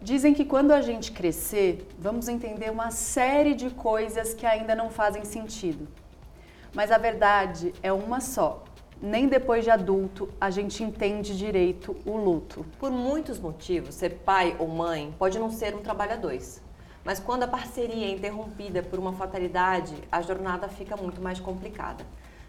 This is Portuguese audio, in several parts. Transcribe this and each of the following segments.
Dizem que quando a gente crescer, vamos entender uma série de coisas que ainda não fazem sentido. Mas a verdade é uma só. Nem depois de adulto a gente entende direito o luto. Por muitos motivos, ser pai ou mãe pode não ser um trabalho a dois. Mas quando a parceria é interrompida por uma fatalidade, a jornada fica muito mais complicada.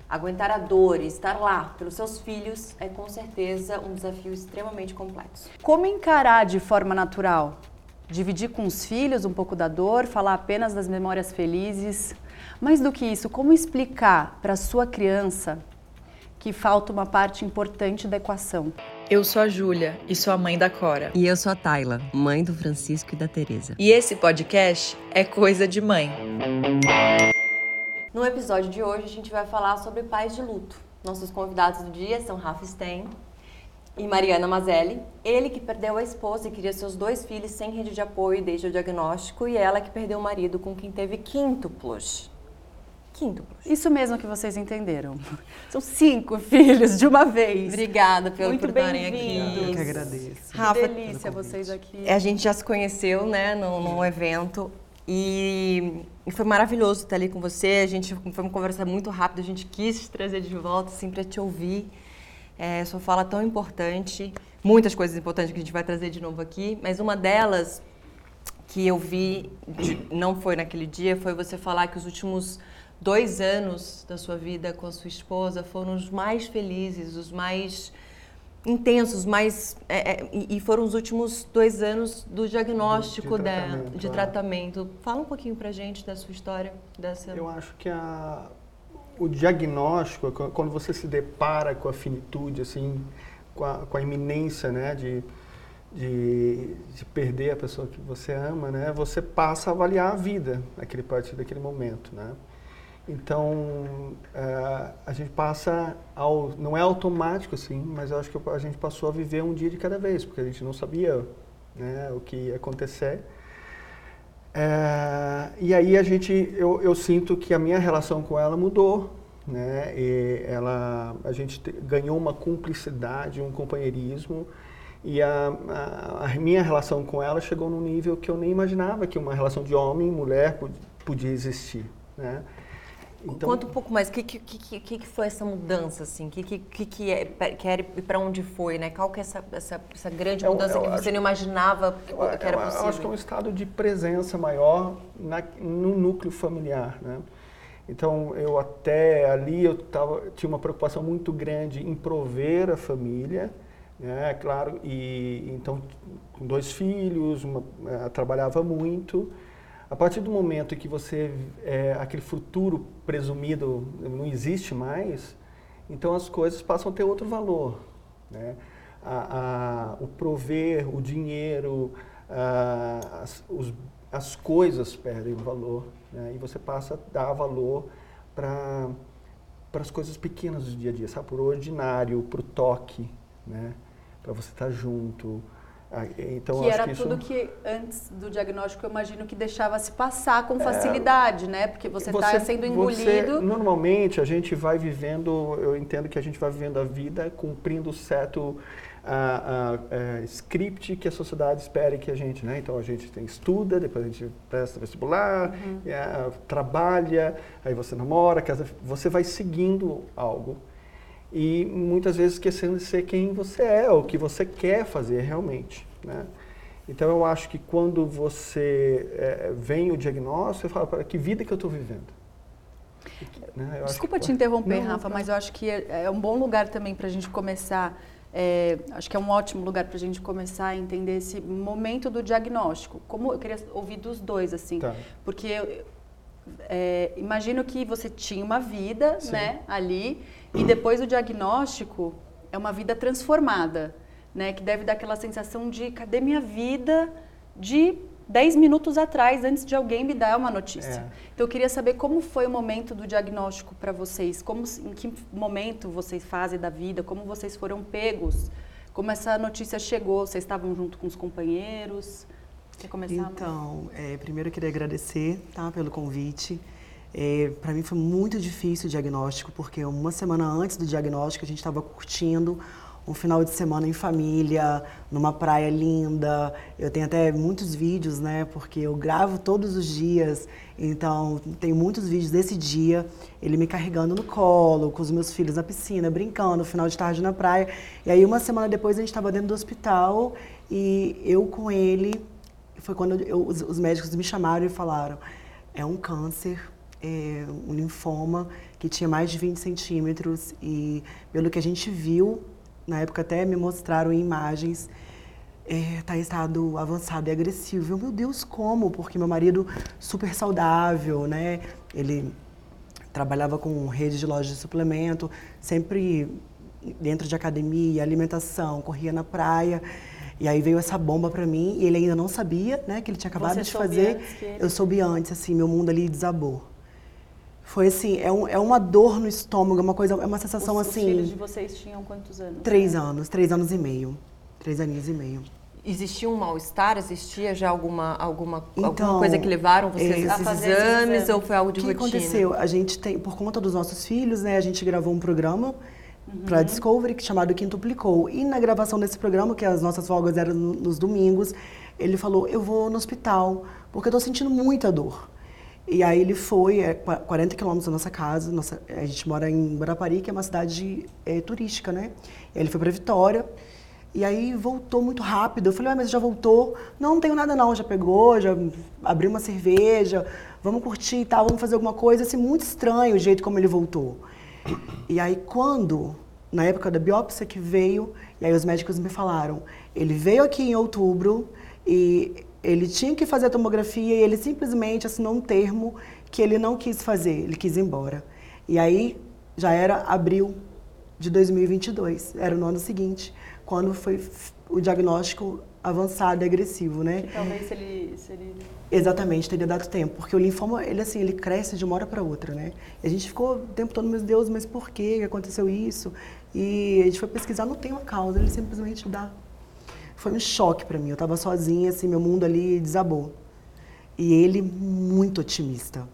Aguentar a dor e estar lá pelos seus filhos é com certeza um desafio extremamente complexo. Como encarar de forma natural? Dividir com os filhos um pouco da dor, falar apenas das memórias felizes. Mais do que isso, como explicar para sua criança que falta uma parte importante da equação? Eu sou a Júlia e sou a mãe da Cora. E eu sou a Tayla, mãe do Francisco e da Teresa. E esse podcast é Coisa de Mãe. No episódio de hoje a gente vai falar sobre pais de luto. Nossos convidados do dia são Rafa Stein e Mariana Mazelli. Ele que perdeu a esposa e queria seus dois filhos sem rede de apoio desde o diagnóstico e ela que perdeu o marido com quem teve quíntuplos. Quíntuplos. Isso mesmo que vocês entenderam. São cinco filhos de uma vez. Obrigada pelo Muito por estarem aqui. Eu que agradeço. Que Rafa, delícia vocês aqui. A gente já se conheceu, né, num, num evento e, e foi maravilhoso estar ali com você. A gente foi uma conversa muito rápida, a gente quis te trazer de volta, assim, te ouvir. É, sua fala tão importante, muitas coisas importantes que a gente vai trazer de novo aqui, mas uma delas que eu vi, de- não foi naquele dia, foi você falar que os últimos dois anos da sua vida com a sua esposa foram os mais felizes, os mais intensos, mais é, é, e foram os últimos dois anos do diagnóstico De- de da- tratamento, de é. tratamento. Fala um pouquinho pra gente da sua história, dessa. Eu acho que a, o diagnóstico, qu- quando você se depara com a finitude, assim, com a, com a iminência, né, de, de, de perder a pessoa que você ama, né, você passa a avaliar a vida naquele partir daquele momento, né. Então, eh, a gente passa ao, não é automático assim, mas eu acho que a gente passou a viver um dia de cada vez, porque a gente não sabia, né, o que ia acontecer. É, e aí a gente, eu, eu sinto que a minha relação com ela mudou, né? E ela, a gente te- ganhou uma cumplicidade, um companheirismo. E a, a, a minha relação com ela chegou num nível que eu nem imaginava que uma relação de homem e mulher pod- podia existir, né? Conta um pouco mais, o que, que, que, que foi essa mudança, assim? O que, que, que, é, que era e para onde foi, né? Qual que é essa, essa, essa grande Eu- mudança eu que você não imaginava que, Eu, que era eu- eu possível? acho que é um estado de presença maior na, no núcleo familiar, né? Então, eu até ali eu tava, tinha uma preocupação muito grande em prover a família, né? Claro, e então com dois filhos, uma, eh, trabalhava muito. A partir do momento que você eh, aquele futuro presumido não existe mais, então as coisas passam a ter outro valor, né? a, a- o prover, o dinheiro, a- as, os- as coisas perdem valor né? e você passa a dar valor para para as coisas pequenas do dia a dia, sabe? Para o ordinário, para o toque, né? Para você estar junto. Ah, Então, que era que isso... tudo que antes do diagnóstico eu imagino que deixava se passar com facilidade, né? Porque você está sendo você- engolido. normalmente a gente vai vivendo, eu entendo que a gente vai vivendo a vida cumprindo certo ah, ah, eh, script que a sociedade espera que a gente, né? Então a gente tem, estuda, depois a gente presta vestibular, Uhum. e, ah, trabalha, aí você namora, casa, você vai seguindo algo e muitas vezes esquecendo de ser quem você é, ou o que você quer fazer realmente, né? Então eu acho que quando você eh, vem o diagnóstico, você fala, "Para, que vida que eu estou vivendo? Né? Desculpa que- te interromper, Não, Rafa, tá. mas eu acho que é, é um bom lugar também para a gente começar. é, acho que é um ótimo lugar para a gente começar a entender esse momento do diagnóstico. Como eu queria ouvir dos dois, assim, Tá. porque eu, é, imagino que você tinha uma vida, Sim. né, ali, e depois do diagnóstico é uma vida transformada, né, que deve dar aquela sensação de cadê minha vida de 10 minutos atrás, antes de alguém me dar uma notícia. É. Então eu queria saber como foi o momento do diagnóstico para vocês, como, em que momento vocês fazem da vida, como vocês foram pegos, como essa notícia chegou, vocês estavam junto com os companheiros? Quer começar? Então, é, primeiro eu queria agradecer tá, pelo convite. É, para mim foi muito difícil o diagnóstico, porque uma semana antes do diagnóstico a gente estava curtindo um final de semana em família, numa praia linda. Eu tenho até muitos vídeos, né? Porque eu gravo todos os dias, então tem muitos vídeos desse dia, ele me carregando no colo, com os meus filhos na piscina, brincando, final de tarde na praia. E aí uma semana depois a gente estava dentro do hospital e eu com ele, foi quando eu, os, os médicos me chamaram e falaram: é um câncer é, um linfoma que tinha mais de 20 centímetros e pelo que a gente viu, na época até me mostraram em imagens, está é, em estado avançado e agressivo. Eu, meu Deus, como? Porque meu marido super saudável, né? Ele trabalhava com rede de lojas de suplemento, sempre dentro de academia, alimentação, corria na praia. E aí veio essa bomba para mim e ele ainda não sabia, né, que ele tinha acabado Você de fazer. Eu soube antes, assim, meu mundo ali desabou. Foi assim, é, um, é uma dor no estômago, é uma coisa, é uma sensação os, assim. Os filhos de vocês tinham quantos anos? Três anos, três anos e meio. Três aninhos e meio. Existia um mal-estar? Existia já alguma, alguma, então, alguma coisa que levaram vocês é, a esses exames, exames, ou foi algo de o que rotina? O que aconteceu? A gente tem, por conta dos nossos filhos, né, a gente gravou um programa uhum. para Discovery chamado Quintuplicou. E na gravação desse programa, que as nossas folgas eram nos domingos, ele falou: Eu vou no hospital, porque eu estou sentindo muita dor. E aí ele foi, é 40 quilômetros da nossa casa, nossa, a gente mora em Guarapari, que é uma cidade é, turística, né? Ele foi para Vitória, e aí voltou muito rápido. Eu falei, mas já voltou? Não, não tenho nada não, já pegou, já abriu uma cerveja, vamos curtir e tal, vamos fazer alguma coisa. Assim, muito estranho o jeito como ele voltou. E aí quando, na época da biópsia que veio, e aí os médicos me falaram, ele veio aqui em outubro e ele tinha que fazer a tomografia e ele simplesmente assinou um termo que ele não quis fazer, ele quis ir embora. E aí já era abril de 2022, era no ano seguinte, quando foi o diagnóstico avançado e agressivo, né? Que talvez se ele, se ele... Exatamente, teria dado tempo, porque o linfoma, ele assim, ele cresce de uma hora para outra, né? E a gente ficou o tempo todo, meu Deus, mas por que aconteceu isso? E a gente foi pesquisar, não tem uma causa, ele simplesmente dá foi um choque para mim. Eu estava sozinha, assim, meu mundo ali desabou. E ele muito otimista.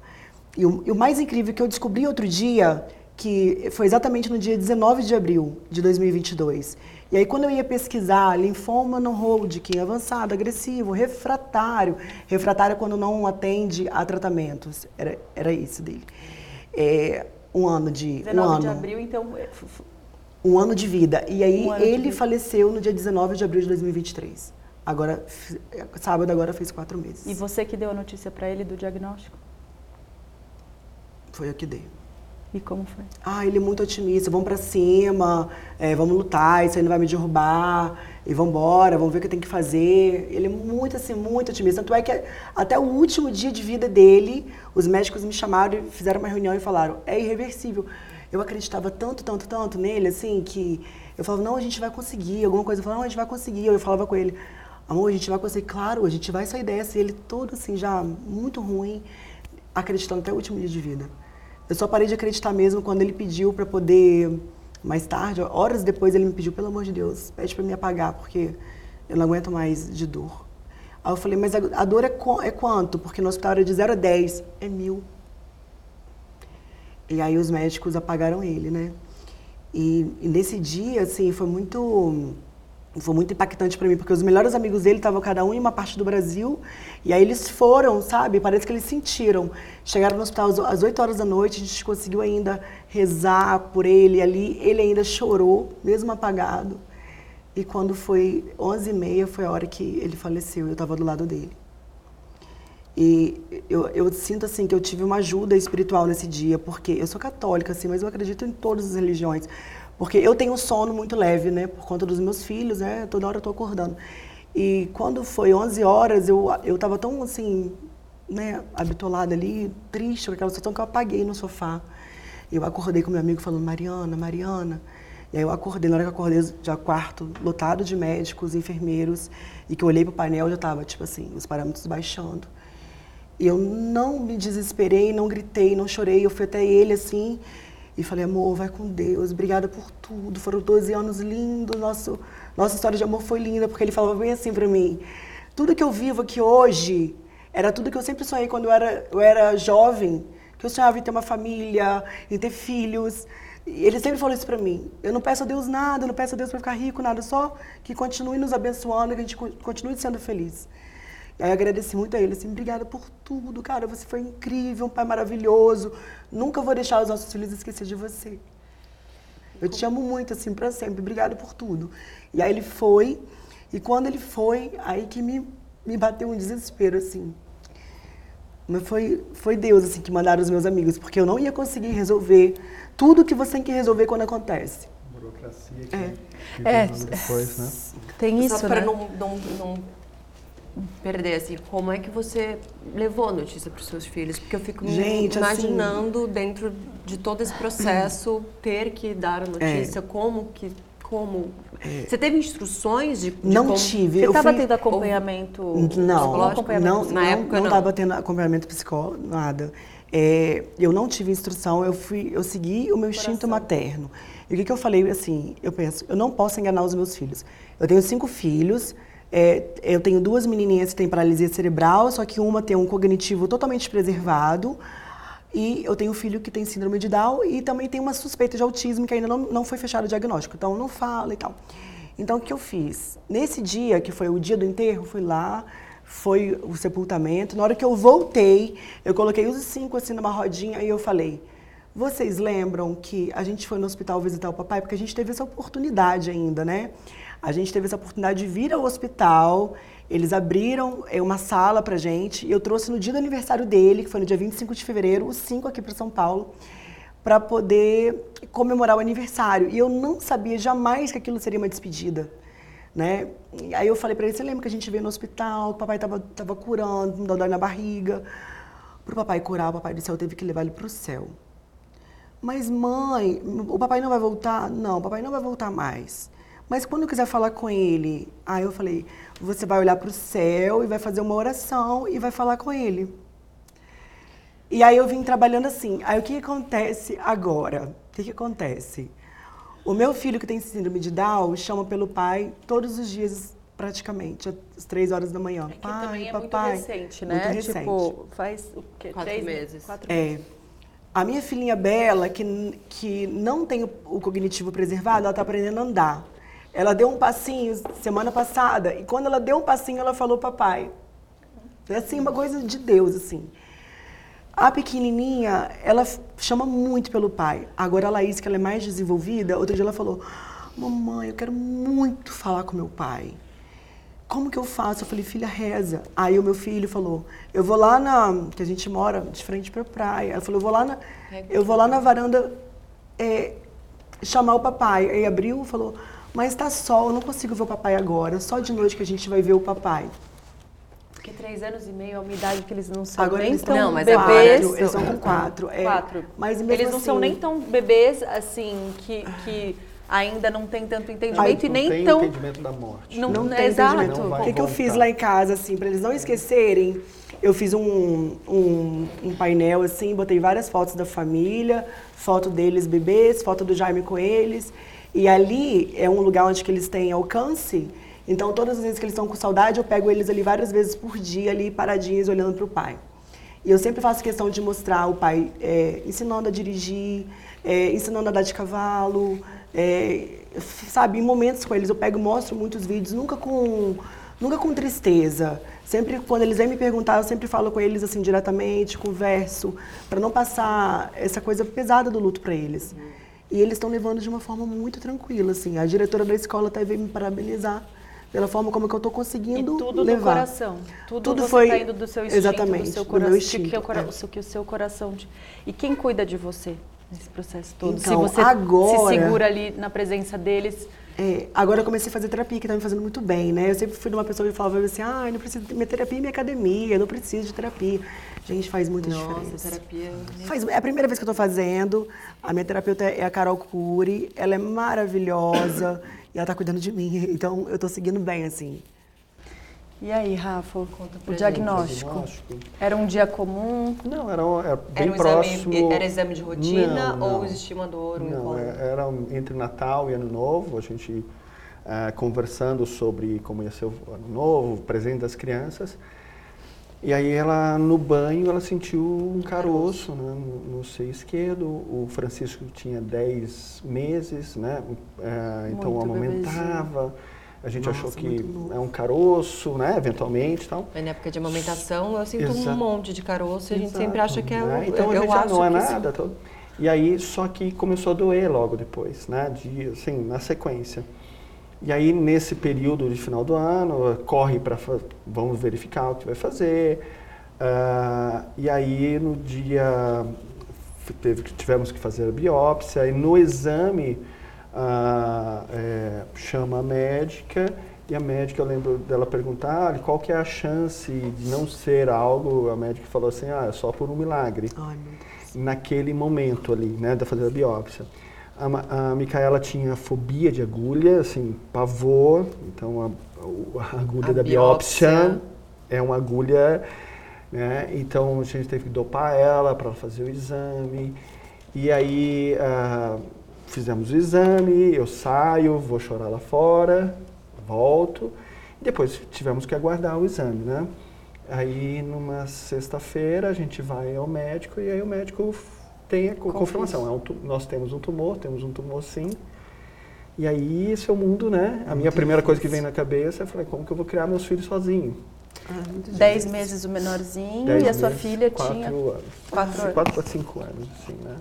E o, e o, mais incrível é que eu descobri outro dia, que foi exatamente no dia 19 de abril de 2022. E aí quando eu ia pesquisar linfoma no Hodgkin, avançado, agressivo, refratário, refratário é quando não atende a tratamentos, era, era isso dele. É, um ano de... 19 um ano. de abril, então um ano de vida. E aí um ele faleceu no dia 19 de abril de 2023. Agora, sábado agora fez quatro meses. E você que deu a notícia para ele do diagnóstico? Foi eu que dei. E como foi? Ah, ele é muito otimista. Vamos para cima, é, vamos lutar, isso aí não vai me derrubar. E vamos embora, vamos ver o que tem que fazer. Ele é muito, assim, muito otimista. Tanto é que até o último dia de vida dele, os médicos me chamaram e fizeram uma reunião e falaram, é irreversível eu acreditava tanto, tanto, tanto nele, assim, que eu falava, não, a gente vai conseguir, alguma coisa. Eu falava, não, a gente vai conseguir. Eu falava com ele, amor, a gente vai conseguir, claro, a gente vai sair dessa. E ele todo, assim, já muito ruim, acreditando até o último dia de vida. Eu só parei de acreditar mesmo quando ele pediu para poder, mais tarde, horas depois, ele me pediu, pelo amor de Deus, pede para me apagar, porque eu não aguento mais de dor. Aí eu falei, mas a, dor é, é quanto? Porque no hospital era de 0 a 10. É mil. E aí os médicos apagaram ele, né? E, e nesse dia, assim, foi muito foi muito impactante para mim, porque os melhores amigos dele estavam cada um em uma parte do Brasil, e aí eles foram, sabe? Parece que eles sentiram. Chegaram no hospital às 8 horas da noite, a gente conseguiu ainda rezar por ele ali, ele ainda chorou, mesmo apagado. E quando foi 11h30, foi a hora que ele faleceu, eu estava do lado dele. E eu, eu, sinto assim que eu tive uma ajuda espiritual nesse dia, porque eu sou católica, assim, mas eu acredito em todas as religiões. Porque eu tenho um sono muito leve, né? Por conta dos meus filhos, né? Toda hora eu tô acordando. E quando foi 11 horas, eu, eu tava tão, assim, né? Habitolada ali, triste com aquela situação que eu apaguei no sofá. Eu acordei com meu amigo falando, Mariana, Mariana. E aí eu acordei, na hora que eu acordei, já quarto lotado de médicos, enfermeiros, e que eu olhei pro painel, já tava, tipo assim, os parâmetros baixando. E eu não me desesperei, não gritei, não chorei. Eu fui até ele assim e falei: amor, vai com Deus, obrigada por tudo. Foram 12 anos lindos, nosso, nossa história de amor foi linda, porque ele falava bem assim para mim: tudo que eu vivo aqui hoje era tudo que eu sempre sonhei quando eu era, eu era jovem, que eu sonhava em ter uma família, em ter filhos. E ele sempre falou isso pra mim. Eu não peço a Deus nada, eu não peço a Deus pra ficar rico, nada, só que continue nos abençoando, que a gente co- continue sendo feliz. E aí eu agradeci muito a ele, assim, obrigada por tudo, cara, você foi incrível, um pai maravilhoso. Nunca vou deixar os nossos filhos esquecer de você. Eu te amo muito, assim, pra sempre. Obrigada por tudo. E aí ele foi, e quando ele foi, aí que me, me bateu um desespero, assim. Mas foi, foi Deus, assim, que mandaram os meus amigos, porque eu não ia conseguir resolver tudo que você tem que resolver quando acontece. Burocracia que, É. que É, depois, né? Tem isso, Só para né? não, não, não perder, assim, como é que você levou a notícia para os seus filhos? Porque eu fico Gente, assim- imaginando dentro de todo esse processo ter que dar a notícia, como que. Como. Você teve instruções de, de não como- tive. Você eu estava fui... tendo acompanhamento Não, psicológico? acompanhamento não, Na não, época, não não. estava tendo acompanhamento psicológico, nada. É, eu não tive instrução, eu fui, eu segui o meu instinto materno. E o que, que eu falei, assim, eu penso, eu não posso enganar os meus filhos. Eu tenho cinco filhos, é, eu tenho duas menininhas que têm paralisia cerebral, só que uma tem um cognitivo totalmente preservado, e eu tenho um filho que tem síndrome de Down e também tem uma suspeita de autismo que ainda não, não foi fechado o diagnóstico, então não fala e tal. Então o que eu fiz? Nesse dia, que foi o dia do enterro, fui lá, foi o sepultamento. Na hora que eu voltei, eu coloquei os cinco assim numa rodinha e eu falei: vocês lembram que a gente foi no hospital visitar o papai? Porque a gente teve essa oportunidade ainda, né? A gente teve essa oportunidade de vir ao hospital. Eles abriram é, uma sala pra gente. E eu trouxe no dia do aniversário dele, que foi no dia 25 de fevereiro, os cinco aqui para São Paulo, para poder comemorar o aniversário. E eu não sabia jamais que aquilo seria uma despedida. Né? E aí eu falei para ele, você lembra que a gente veio no hospital, o papai tava, tava curando, me dando dor na barriga. Pro papai curar, o papai do céu teve que levar ele pro céu. Mas mãe, o papai não vai voltar? Não, o papai não vai voltar mais. Mas quando eu quiser falar com ele, aí eu falei, você vai olhar para o céu e vai fazer uma oração e vai falar com ele. E aí eu vim trabalhando assim. Aí o que acontece agora? O que, que acontece? O meu filho que tem síndrome de Down chama pelo pai todos os dias, praticamente, às três horas da manhã. É que pai, também é papai. muito recente, né? Muito recente. Tipo, faz o quê? Quatro Três meses. Quatro É. A minha filhinha Bela, que, que não tem o, o cognitivo preservado, ela está aprendendo a andar. Ela deu um passinho semana passada, e quando ela deu um passinho, ela falou papai. É assim, uma coisa de Deus, assim. A pequenininha, ela chama muito pelo pai. Agora a Laís, que ela é mais desenvolvida, outro dia ela falou, mamãe, eu quero muito falar com meu pai. Como que eu faço? Eu falei, filha, reza. Aí o meu filho falou, eu vou lá na. que a gente mora de frente pra praia. Ela falou, eu vou lá na. Eu vou lá na varanda é, chamar o papai. Aí abriu e falou, mas tá sol, eu não consigo ver o papai agora. Só de noite que a gente vai ver o papai. Porque três anos e meio é uma idade que eles não são Agora nem eles tão Não, mas é bebês. Quatro, eles são com quatro. é. Quatro. Mas mesmo eles não são assim- nem tão bebês, assim, que, que ainda não tem tanto entendimento Não e nem tem tão... entendimento da morte. Não, Não é tem exato. O que, que eu fiz lá em casa, assim, para eles não esquecerem? Eu fiz um, um, um painel, assim, botei várias fotos da família, foto deles bebês, foto do Jaime com eles. E ali é um lugar onde que eles têm alcance. Então, todas as vezes que eles estão com saudade, eu pego eles ali várias vezes por dia, ali paradinhos, olhando para o pai. E eu sempre faço questão de mostrar o pai é, ensinando a dirigir, é, ensinando a andar de cavalo, é, sabe, em momentos com eles eu pego mostro muitos vídeos, nunca com, nunca com tristeza. Sempre quando eles vêm me perguntar, eu sempre falo com eles assim diretamente, converso, para não passar essa coisa pesada do luto para eles. E eles estão levando de uma forma muito tranquila, assim. A diretora da escola até veio me parabenizar pela forma como que eu estou E conseguindo tudo levar. do coração. Tudo, Tudo foi- tá indo do seu instinto, exatamente, do seu do meu coração, que, instinto, cora- é. o que o seu coração... te- E quem cuida de você nesse processo todo? Se Então, você agora- se segura ali na presença deles... É, agora eu comecei a fazer terapia, que tá me fazendo muito bem, né? Eu sempre fui de uma pessoa que falava assim, ah, não preciso, minha terapia é minha academia, eu não preciso de terapia. Gente, faz muita Nossa, diferença. terapia. Faz, é a primeira vez que eu tô fazendo. A minha terapeuta é a Carol Cury, ela é maravilhosa e ela tá cuidando de mim, então eu tô seguindo bem, assim. E aí, Rafa, o gente. diagnóstico? Diagnóstico. Era um dia comum? Não, era, um- era bem Era um próximo. exame, era exame de rotina Não, não. ou existia uma dor, um Não, incômodo? é- era entre Natal e Ano Novo, a gente ah, conversando sobre como ia ser o Ano Novo, o presente das crianças. E aí ela, no banho, ela sentiu um caroço né, no, no seio esquerdo. O Francisco tinha 10 meses, né? É, então Muito amamentava. A gente Nossa, achou que é um caroço, né? Eventualmente tal. Mas na época de amamentação, eu sinto Exato. um monte de caroço e a gente Exato, sempre acha que é né? o. Então eu, a gente eu não é nada. tal. E aí, só que começou a doer logo depois, né? De, assim, na sequência. E aí, nesse período de final do ano, corre para. Vamos verificar o que vai fazer. Ah, e aí, no dia. Teve, que- tivemos que fazer a biópsia. E no exame, ah, é, chama a médica. E a médica, eu lembro dela perguntar "Olha, qual que é a chance de não ser algo. A médica falou assim: ah, é só por um milagre Ai, naquele momento ali, né, da fazer a biópsia. A, a Micaela tinha fobia de agulha, assim, pavor, então a, a agulha A da biópsia, biópsia. é uma agulha, né, então a gente teve que dopar ela para fazer o exame. E aí ah, fizemos o exame, eu saio, vou chorar lá fora, volto, e depois tivemos que aguardar o exame, né? Aí, numa sexta-feira, a gente vai ao médico e aí o médico tem a co- confirmação. É um nós temos um tumor, temos um tumor sim. E aí, esse é o mundo, né? A minha primeira coisa que vem na cabeça é, falei, como que eu vou criar meus filhos sozinho? Muito Dez difícil. meses o menorzinho Dez e a sua meses, filha quatro tinha anos. quatro anos. Quatro para cinco anos, assim, né?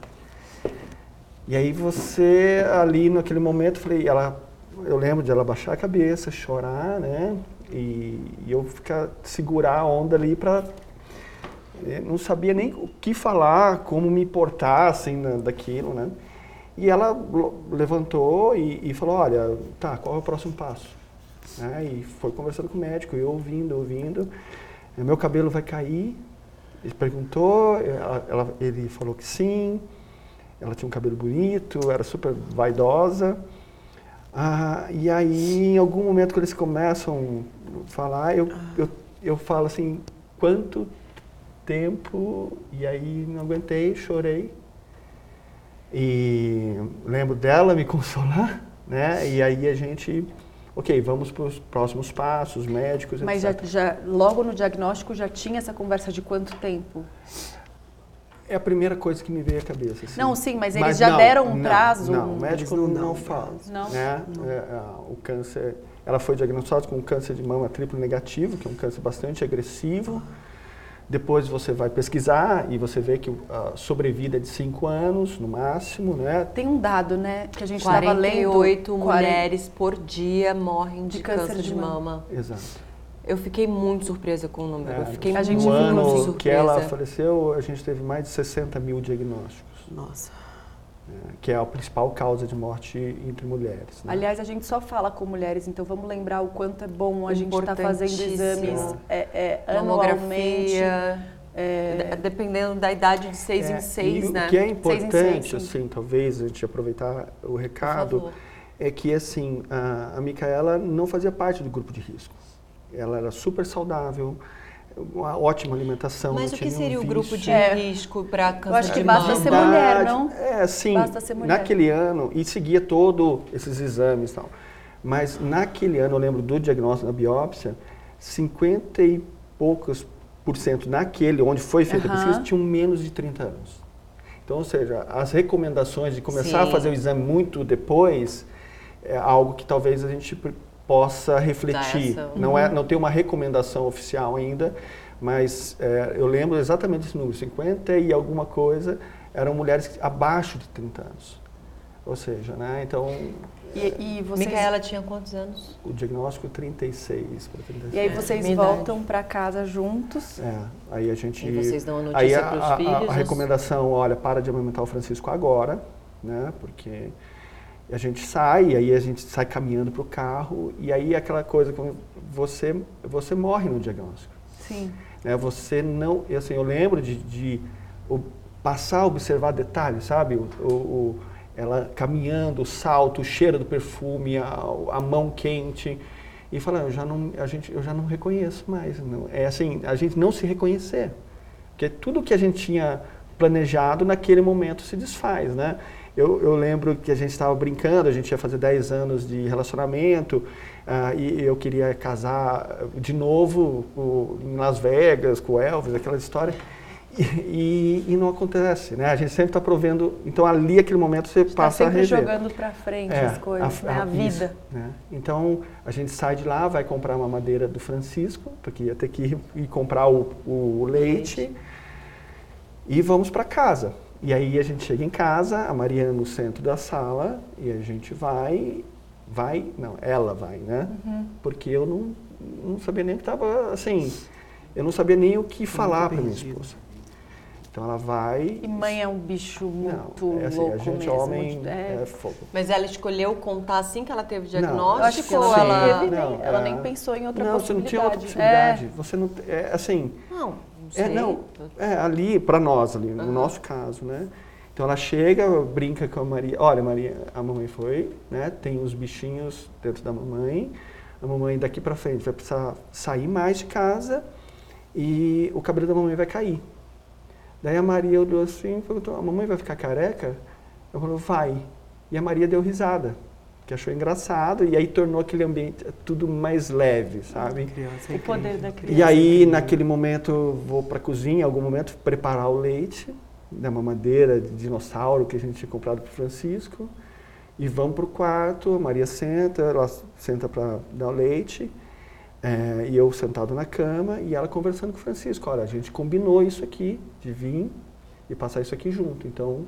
E aí você, ali naquele momento, falei, ela, eu lembro de ela baixar a cabeça, chorar, né? E, e eu ficar, segurar a onda ali para não sabia nem o que falar, como me portar, assim, na- daquilo, né? E ela levantou e, e falou, olha, tá, qual é o próximo passo? Né? E foi conversando com o médico, eu ouvindo, ouvindo. "É, Meu cabelo vai cair? Ele perguntou, ela- ela- ele falou que sim. Ela tinha um cabelo bonito, era super vaidosa. Ah, e aí, em algum momento que eles começam a falar, eu, eu, eu falo assim, quanto tempo? E aí não aguentei, chorei. E lembro dela me consolar, né? E aí a gente, ok, vamos para os próximos passos, médicos, Mas já, etc. já- logo no diagnóstico já tinha essa conversa de quanto tempo? É a primeira coisa que me veio à cabeça. assim. Não, sim, mas eles já deram um não, prazo? Não, o médico não, não fala. Não? Né? É, é, o câncer, ela foi diagnosticada com câncer de mama triplo negativo, que é um câncer bastante agressivo. Depois você vai pesquisar e você vê que a sobrevida é de 5 anos, no máximo, né? Tem um dado, né, que a gente estava lendo. 48 40 mulheres por dia morrem de, De câncer, câncer de, de mama. Exato. Eu fiquei muito surpresa com o número. É, eu fiquei A gente muito, no viu muito ano surpresa. que ela faleceu, a gente teve mais de 60 mil diagnósticos, Nossa. né? que é a principal causa de morte entre mulheres. né? Aliás, a gente só fala com mulheres, então vamos lembrar o quanto é bom a gente estar fazendo exames é, é, anualmente. Mamografia, de- dependendo da idade de seis É, em seis, e né? O que é Seis importante, seis, sim. assim, talvez a gente aproveitar o recado, é que assim a, a Micaela não fazia parte do grupo de risco. Ela era super saudável, uma ótima alimentação. Mas o que seria o grupo de. É. risco para câncer acho que de basta mama? ser mulher, não? É, sim. Basta ser mulher. Naquele ano, e seguia todo esses exames e tal. Mas naquele ano, eu lembro do diagnóstico da biópsia, 50 e poucos por cento naquele onde foi feita a Aham. pesquisa tinham menos de 30 anos. Então, ou seja, as recomendações de começar a Sim. fazer o exame muito depois é algo que talvez a gente possa refletir. essa- Não, é, não tem uma recomendação oficial ainda, mas é, eu lembro exatamente esse número, 50 e alguma coisa eram mulheres abaixo de 30 anos. Ou seja, né, então E, e vocês, Micaela tinha quantos anos? o diagnóstico 36 para 37. e aí É, vocês idade. voltam para casa juntos. É, aí a gente. E vocês dão a aí notícia a, pros a- a- filhos, A, os- recomendação, olha, para de amamentar o Francisco agora, né? Porque a gente sai, aí a gente sai caminhando para o carro, e aí aquela coisa como você, você morre no diagnóstico. Sim. Né? Você não. Assim, eu lembro de, de o- passar a observar detalhes, sabe? O, o- o- ela caminhando, o salto, o cheiro do perfume, a, a mão quente. E falar, eu já não, a gente, eu já não reconheço mais. Não. É assim, a gente não se reconhecer. Porque tudo que a gente tinha planejado naquele momento se desfaz, né? Eu, eu lembro que a gente estava brincando, a gente ia fazer 10 anos de relacionamento, ah, e eu queria casar de novo o- em Las Vegas com o Elvis, aquela história. E, e- e não acontece, né? A gente sempre está provendo. Então ali, aquele momento, você Está passa a sempre rever. jogando pra frente É, as coisas, né? A, isso, vida. né? Então a gente sai de lá, vai comprar uma madeira do Francisco, porque ia ter que ir, ir comprar o, o leite, e vamos para casa. E aí a gente chega em casa, a Maria no centro da sala, e a gente vai, vai, não, ela vai, né? Uhum. Porque eu não, não sabia nem o que estava, assim, eu não sabia nem o que falar para minha esposa. Então ela vai. E mãe é um bicho muito não, é assim, louco a gente mesmo. homem muito- é, é. fogo. Mas ela escolheu contar assim que ela teve o Não, diagnóstico? Eu acho que ou ela, ela... teve, Não, nem, ela é- nem pensou em outra não, você não possibilidade. tinha outra possibilidade. Você não, é, assim, Não, não sei. É, não, é, ali, para nós, ali, no nosso caso, né? Então ela chega, brinca com a Maria. Olha, Maria, a mamãe foi, né? Tem os bichinhos dentro da mamãe. A mamãe daqui para frente vai precisar sair mais de casa e o cabelo da mamãe vai cair. Daí a Maria olhou assim e perguntou: a mamãe vai ficar careca? Eu falei: vai. E a Maria deu risada, que achou engraçado e aí tornou aquele ambiente tudo mais leve, sabe? Criança é O poder da criança. E aí, naquele momento, eu vou para a cozinha, em algum momento, preparar o leite da mamadeira de dinossauro que a gente tinha comprado para Francisco. E vamos para o quarto, a Maria senta, ela senta para dar o leite, eh, e eu sentado na cama, e ela conversando com o Francisco. Olha, a gente combinou isso aqui, de vir e passar isso aqui junto. Então,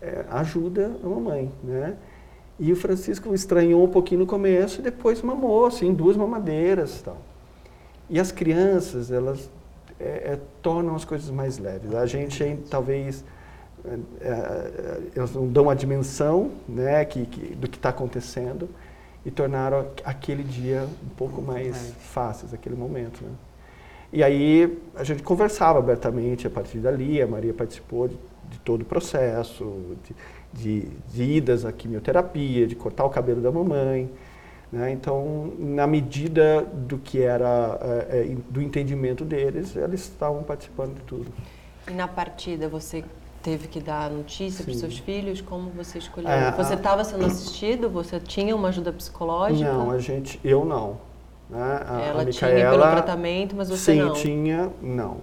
eh, ajuda a mamãe, né? E o Francisco estranhou um pouquinho no começo e depois mamou, assim, duas mamadeiras e tal. E as crianças, elas é, é, tornam as coisas mais leves. A gente talvez é, é, elas não dão a dimensão né, que, que- do que está acontecendo e tornaram aquele dia um pouco mais fáceis, aquele momento. Né? E aí a gente conversava abertamente a partir dali, a Maria participou de, de todo o processo, de, de, de idas à quimioterapia, de cortar o cabelo da mamãe. Né? Então, na medida do que era, eh, eh, do entendimento deles, eles estavam participando de tudo. E na partida você teve que dar notícia para Sim. seus filhos? Como você escolheu? É, você a- estava sendo assistido? Você tinha uma ajuda psicológica? Não, a gente, eu não. Né? A, Ela a tinha pelo Micaela- tratamento, mas você sim, não. tinha, não.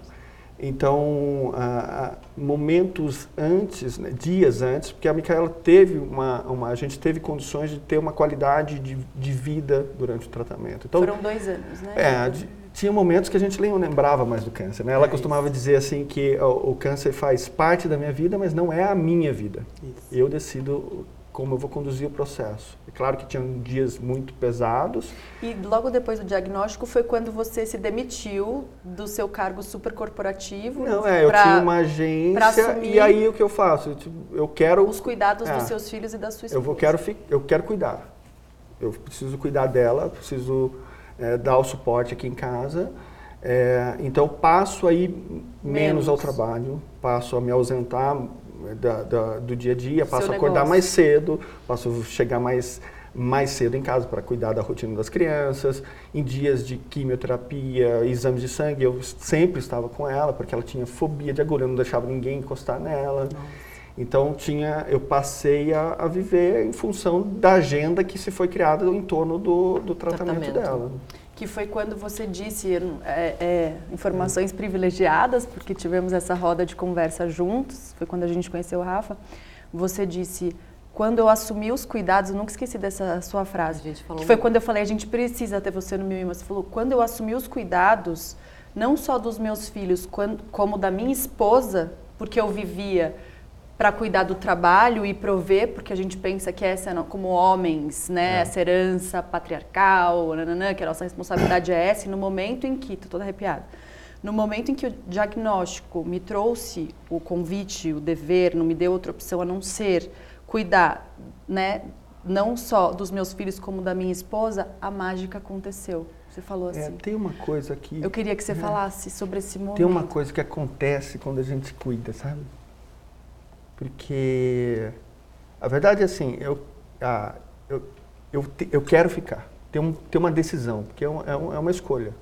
Então, ah, momentos antes, né, dias antes, porque a Micaela teve uma, uma, a gente teve condições de ter uma qualidade de, de vida durante o tratamento. Então, Foram dois anos, né? É, de- tinha momentos que a gente nem lembrava mais do câncer. Né? Ela É costumava dizer assim que o, o câncer faz parte da minha vida, mas não é a minha vida. Isso. Eu decido como eu vou conduzir o processo. É claro que tinham dias muito pesados. E logo depois do diagnóstico foi quando você se demitiu do seu cargo supercorporativo. Não, é, eu pra tinha uma agência e aí o que eu faço? Eu, tipo, eu quero Os cuidados É. dos seus filhos e da sua esposa. eu vou quero eu quero cuidar. Eu preciso cuidar dela, preciso é, dar o suporte aqui em casa. É, então eu passo aí menos, Menos. ao trabalho, passo a me ausentar da- da- do dia a dia, Seu passo a acordar negócio. mais cedo, passo a chegar mais mais cedo em casa para cuidar da rotina das crianças. Em dias de quimioterapia, exames de sangue, eu sempre estava com ela, porque ela tinha fobia de agulha, eu não deixava ninguém encostar nela. Então tinha, eu passei a, a viver em função da agenda que se foi criada em torno do, do tratamento, Tratamento. dela. Que foi quando você disse é, é, informações privilegiadas, porque tivemos essa roda de conversa juntos, foi quando a gente conheceu o Rafa. Você disse, quando eu assumi os cuidados, eu nunca esqueci dessa sua frase, que foi muito. quando eu falei, a gente precisa ter você no e Uma. Você falou, quando eu assumi os cuidados, não só dos meus filhos, como da minha esposa, porque eu vivia para cuidar do trabalho e prover, porque a gente pensa que essa, é como homens, né, É. essa herança patriarcal, nananã, que a nossa responsabilidade é essa, e no momento em que, tô toda arrepiada, no momento em que o diagnóstico me trouxe o convite, o dever, não me deu outra opção a não ser cuidar, né, não só dos meus filhos como da minha esposa, a mágica aconteceu. Você falou É, assim. tem uma coisa aqui, Eu queria que você falasse sobre esse momento. tem uma coisa que acontece quando a gente cuida, sabe? Porque a verdade é assim, eu, ah, eu, eu, te- eu quero ficar. Tem, um, tem uma decisão, porque é, um- é um- é uma escolha.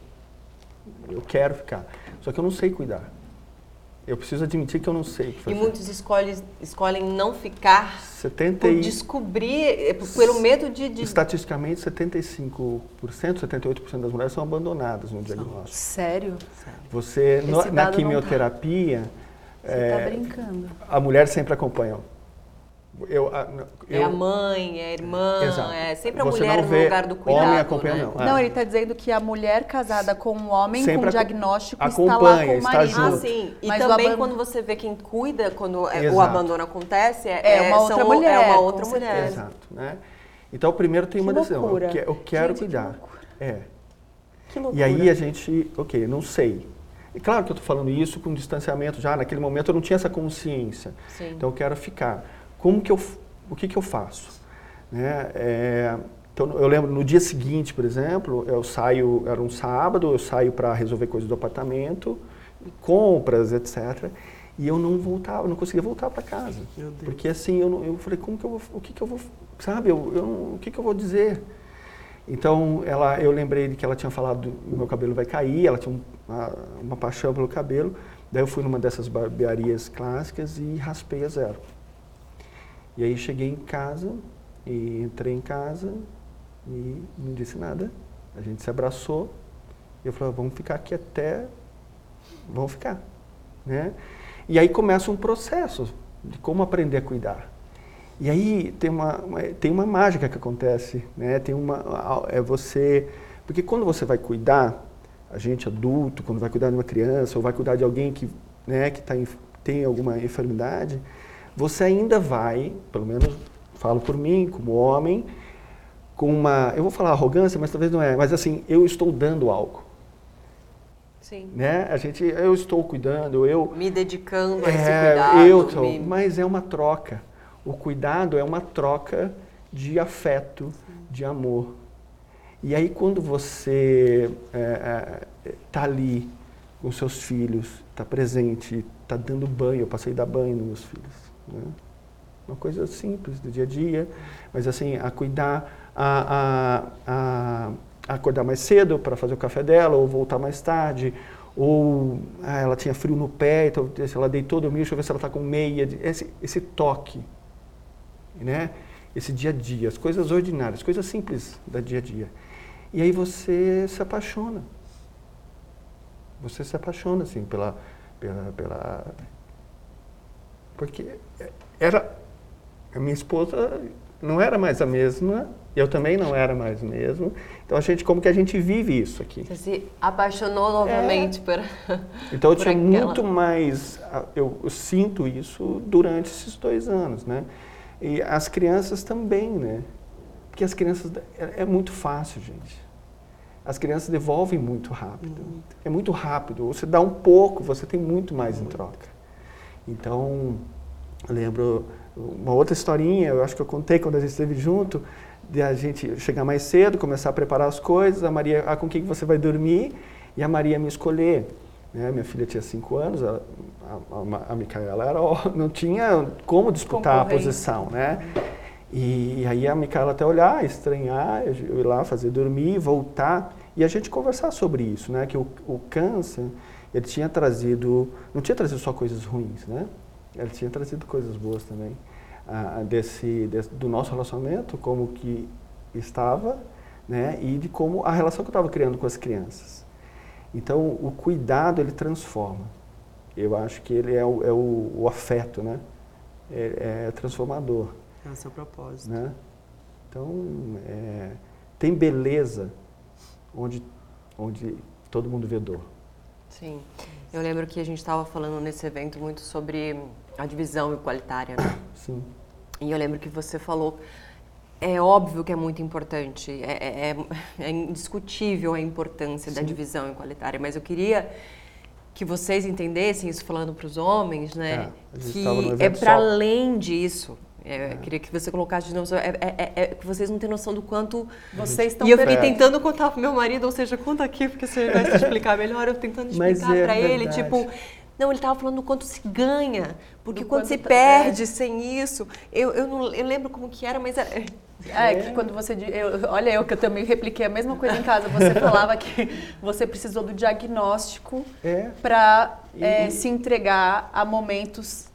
Eu quero ficar. Só que eu não sei cuidar. Eu preciso admitir que eu não sei o que E muitos escolhem, escolhem não ficar 70 por descobrir, eh, pelo medo de... de- estatisticamente, 75%, 78% das mulheres são abandonadas no diagnóstico. Sério? Você, no- na tá. quimioterapia, Você é, tá brincando. a mulher sempre acompanha. Eu, a, É eu- a mãe, é a irmã, Exato. é sempre a Você mulher não no lugar do cuidado, homem acompanha, né? não. Não, Ah. ele está dizendo que a mulher casada com um homem Sempre com diagnóstico está lá acompanha, com o está marido. Ah, junto. sim. E Mas o também aban- quando você vê quem cuida, quando é, o Exato. abandono acontece, é, É uma outra são- mulher, É uma outra mulher. Exato, né? Então, primeiro tem Que uma decisão. loucura. Eu, que- eu quero Gente, que cuidar. loucura. É. Que loucura. E aí a gente, ok, não sei. E claro que eu estou falando isso com distanciamento já, naquele momento eu não tinha essa consciência. Sim. Então eu quero ficar. Como que eu, o que que eu faço? Né? É, então eu lembro no dia seguinte, por exemplo, eu saio, era um sábado, eu saio para resolver coisas do apartamento, compras, etc. E eu não voltava, não conseguia voltar para casa. Porque assim, eu, não- eu falei, como que eu vou, o que que eu vou, sabe, eu, eu o que que eu vou dizer? Então, ela, eu lembrei de que ela tinha falado que meu cabelo vai cair, ela tinha um- uma, uma paixão pelo cabelo. Daí eu fui numa dessas barbearias clássicas e raspei a zero. E aí cheguei em casa, e entrei em casa e não disse nada. A gente se abraçou e eu falei, vamos ficar aqui até... Vamos ficar, né? E aí começa um processo de como aprender a cuidar. E aí tem uma, uma- tem uma mágica que acontece, né? Tem uma é você, porque quando você vai cuidar, a gente adulto, quando vai cuidar de uma criança ou vai cuidar de alguém que, né, que tá, tem alguma enfermidade, você ainda vai, pelo menos falo por mim, como homem, com uma, eu vou falar arrogância, mas talvez não é, mas assim, eu estou dando algo, Sim. né? A gente, eu estou cuidando, eu Me dedicando a esse é, cuidado. eu me- mas é uma troca. O cuidado é uma troca de afeto, de amor. E aí quando você está ali com seus filhos, está presente, está dando banho, eu passei a dar banho nos meus filhos. né? Uma coisa simples do dia a dia, mas assim, a cuidar, a, a, a acordar mais cedo para fazer o café dela, ou voltar mais tarde, ou ah, ela tinha frio no pé, então ela deitou, dormiu, deixa eu ver se ela está com meia. Esse, esse toque, né? esse dia a dia, as coisas ordinárias, coisas simples do dia a dia. E aí você se apaixona. Você se apaixona, assim, pela... pela, pela porque era... A minha esposa não era mais a mesma, eu também não era mais mesmo. Então, a gente, como que a gente vive isso aqui? Você se apaixonou novamente por... Então eu por tinha aquela- muito mais, eu, eu sinto isso durante esses dois anos, né? E as crianças também, né? Porque as crianças, é, é muito fácil, gente. As crianças devolvem muito rápido. É muito rápido. Você dá um pouco, você tem muito mais em troca. Então, eu lembro uma outra historinha, eu acho que eu contei quando a gente esteve junto, de a gente chegar mais cedo, começar a preparar as coisas, a Maria, ah, com quem que você vai dormir? E a Maria me escolher. Né? Minha filha tinha cinco anos, a, a, a Micaela era, não tinha como disputar a posição, né? E, aí a Micaela até olhar, estranhar, eu ir lá fazer dormir, voltar e a gente conversar sobre isso, né? Que o, o câncer, ele tinha trazido, não tinha trazido só coisas ruins, né? Ele tinha trazido coisas boas também. Ah, desse, desse- do nosso relacionamento, como que estava, né? E de como a relação que eu estava criando com as crianças. Então, o cuidado, ele transforma. Eu acho que ele é o, é o, o afeto, né? É, é transformador, É o seu propósito. né? Então, é, tem beleza onde, onde todo mundo vê dor. Sim. Eu lembro que a gente estava falando nesse evento muito sobre a divisão igualitária, né? Sim. E eu lembro que você falou, é óbvio que é muito importante, é, é- é indiscutível a importância da Sim. divisão igualitária, mas eu queria que vocês entendessem isso falando para os homens, né? É, que é para além disso. É, eu queria que você colocasse de novo, é, é- é- é que vocês não têm noção do quanto Vocês estão e eu fiquei É. tentando contar pro meu marido, ou seja, conta aqui, porque você vai se explicar melhor. Eu tentando explicar é pra ele, tipo, Não, ele estava falando do quanto se ganha. Porque Do quando quanto se tá- perde sem isso. Eu, eu não eu lembro como que era, mas. é- É, que quando você. eu- olha, eu que eu também repliquei a mesma coisa em casa. Você falava que você precisou do diagnóstico É. para E- se entregar a momentos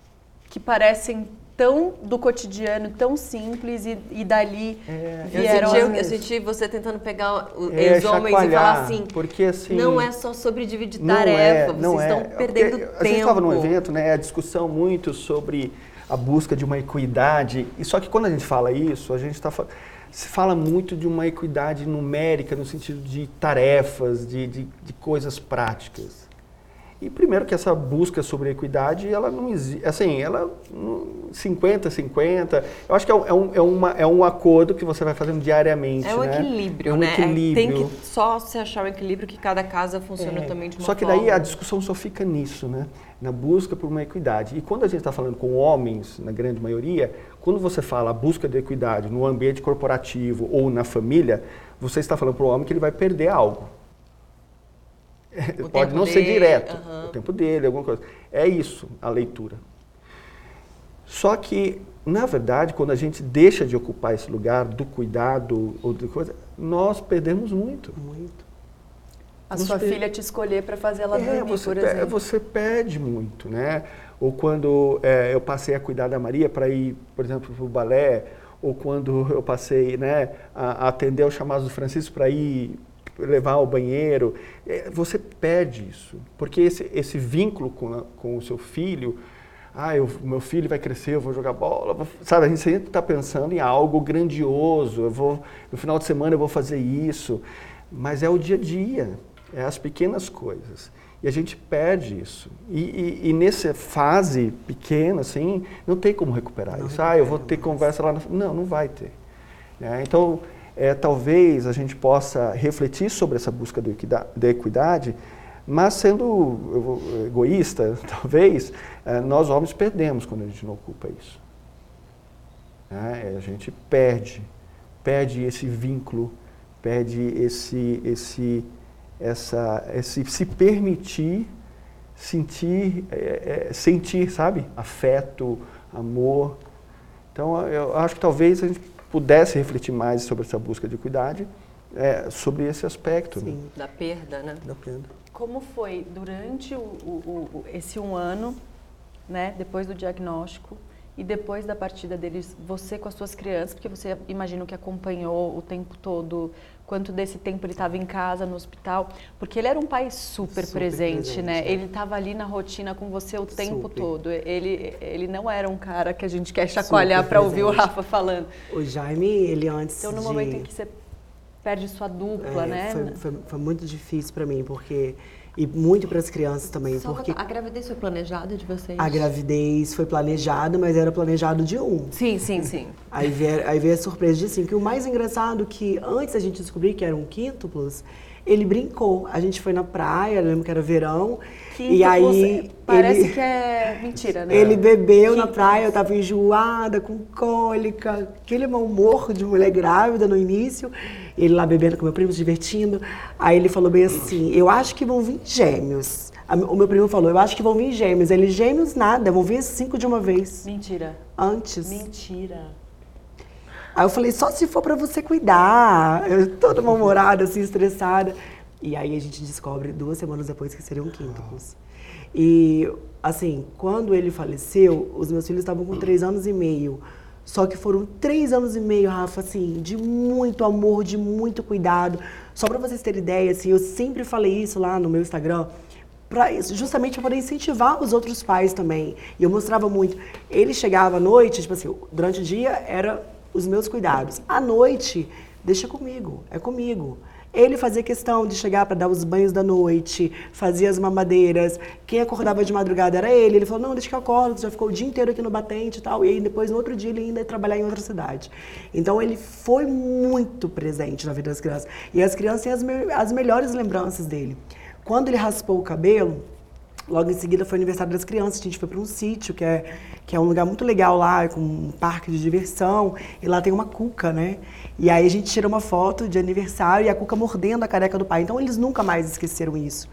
que parecem tão do cotidiano, tão simples, e, e dali É, Eu vieram senti, as- eu, eu senti você tentando pegar o- É, os homens e falar assim. porque, assim, não é só sobre dividir Não tarefa, é, vocês não é. estão É porque perdendo A tempo. gente estava num evento, né? A discussão muito sobre a busca de uma equidade. E só que quando a gente fala isso, a gente está se fala muito de uma equidade numérica no sentido de tarefas, de, de, de coisas práticas. E primeiro que essa busca sobre equidade, ela não existe, assim, ela não- 50, 50, eu acho que é um, é, um, é, uma, é um acordo que você vai fazendo diariamente, É um né? equilíbrio, É um né? É- equilíbrio. Tem que só se achar o equilíbrio que cada casa funciona É, também de uma Só que forma. daí a discussão só fica nisso, né? Na busca por uma equidade. E quando a gente está falando com homens, na grande maioria, quando você fala a busca de equidade no ambiente corporativo ou na família, você está falando para o homem que ele vai perder algo. O Pode não ser dele, direto, aham. o tempo dele, alguma coisa. É isso a leitura. Só que, na verdade, quando a gente deixa de ocupar esse lugar do cuidado ou de coisa, nós perdemos muito. Muito. a Você- sua filha te escolher para fazer ela É, dormir, você, por exemplo. você pede muito, né? Ou quando é, eu passei a cuidar da Maria para ir, por exemplo, para o balé, ou quando eu passei né, a, a atender os chamados do Francisco para ir levar ao banheiro, é, você perde isso. Porque esse, esse vínculo com, a- com o seu filho, ah, eu, meu filho vai crescer, eu vou jogar bola, vou- sabe? A gente sempre está pensando em algo grandioso, eu vou, no final de semana eu vou fazer isso, mas é o dia a dia, é as pequenas coisas. E a gente perde isso. E, e, e nessa fase pequena, assim, não tem como recuperar Não isso. Ah, eu vou recupera ter mais. conversa lá na... Não, não vai ter. né? Então, é, talvez a gente possa refletir sobre essa busca da equidade, mas sendo egoísta, talvez, eh, nós homens perdemos quando a gente não ocupa isso. Né? A gente perde, perde esse vínculo, perde esse, esse, essa, esse se permitir sentir, sentir, sabe, afeto, amor. Então, eu acho que talvez a gente pudesse refletir mais sobre essa busca de equidade, eh, sobre esse aspecto. né? Sim. Da perda, né? Da perda. Como foi durante o, o- o- esse um ano, né, depois do diagnóstico e depois da partida deles, você com as suas crianças, porque você imagino que acompanhou o tempo todo, quanto desse tempo ele estava em casa, no hospital, porque ele era um pai super, Super presente, presente, né? é. Ele estava ali na rotina com você o tempo Super. todo. Ele, ele não era um cara que a gente quer chacoalhar para ouvir o. Rafa falando. O Jaime, ele antes Então, no de... momento em que você perde sua dupla, é, né? Foi, foi, foi muito difícil para mim, porque... E muito para as crianças também, Só porque a gravidez foi planejada de vocês? a gravidez foi planejada, mas era planejado de um. Sim, sim, sim. Aí veio, aí veio a surpresa de cinco. E o mais engraçado é que antes a gente descobrir que eram quíntuplos, ele brincou. A gente foi na praia, lembro que era verão. Quíntuplos, e aí parece ele, que é mentira, né? ele bebeu na Quíntuplos. praia, eu tava enjoada, com cólica, aquele mau humor de mulher grávida no início. Ele lá bebendo com meu primo, se divertindo. Aí ele falou bem assim: Eu acho que vão vir gêmeos. O meu primo falou: Eu acho que vão vir gêmeos. Ele, gêmeos nada, vão vir cinco de uma vez. Mentira. Antes. Mentira. Aí eu falei, só se for pra você cuidar. Eu toda mal-humorada, assim, estressada. E aí a gente descobre duas semanas depois que seriam quíntuplos. E, assim, quando ele faleceu, os meus filhos estavam com três anos e meio. Só que foram três anos e meio, Rafa, assim, de muito amor, de muito cuidado. Só pra vocês terem ideia, assim, eu sempre falei isso lá no meu Instagram, pra, justamente para incentivar os outros pais também. E eu mostrava muito. Ele chegava à noite, tipo assim, durante o dia era os meus cuidados. À noite, deixa comigo, é comigo. Ele fazia questão de chegar para dar os banhos da noite, fazia as mamadeiras. Quem acordava de madrugada era ele. Ele falou: Não, deixa que eu acordo, já ficou o dia inteiro aqui no batente e tal. E aí depois, no outro dia, ele ainda ia trabalhar em outra cidade. Então, ele foi muito presente na vida das crianças. E as crianças têm as, me- as melhores lembranças dele. Quando ele raspou o cabelo, Logo em seguida foi aniversário das crianças, a gente foi para um sítio, que é, que é um lugar muito legal lá, com um parque de diversão, e lá tem uma cuca, né? E aí a gente tira uma foto de aniversário e a cuca mordendo a careca do pai. Então eles nunca mais esqueceram isso.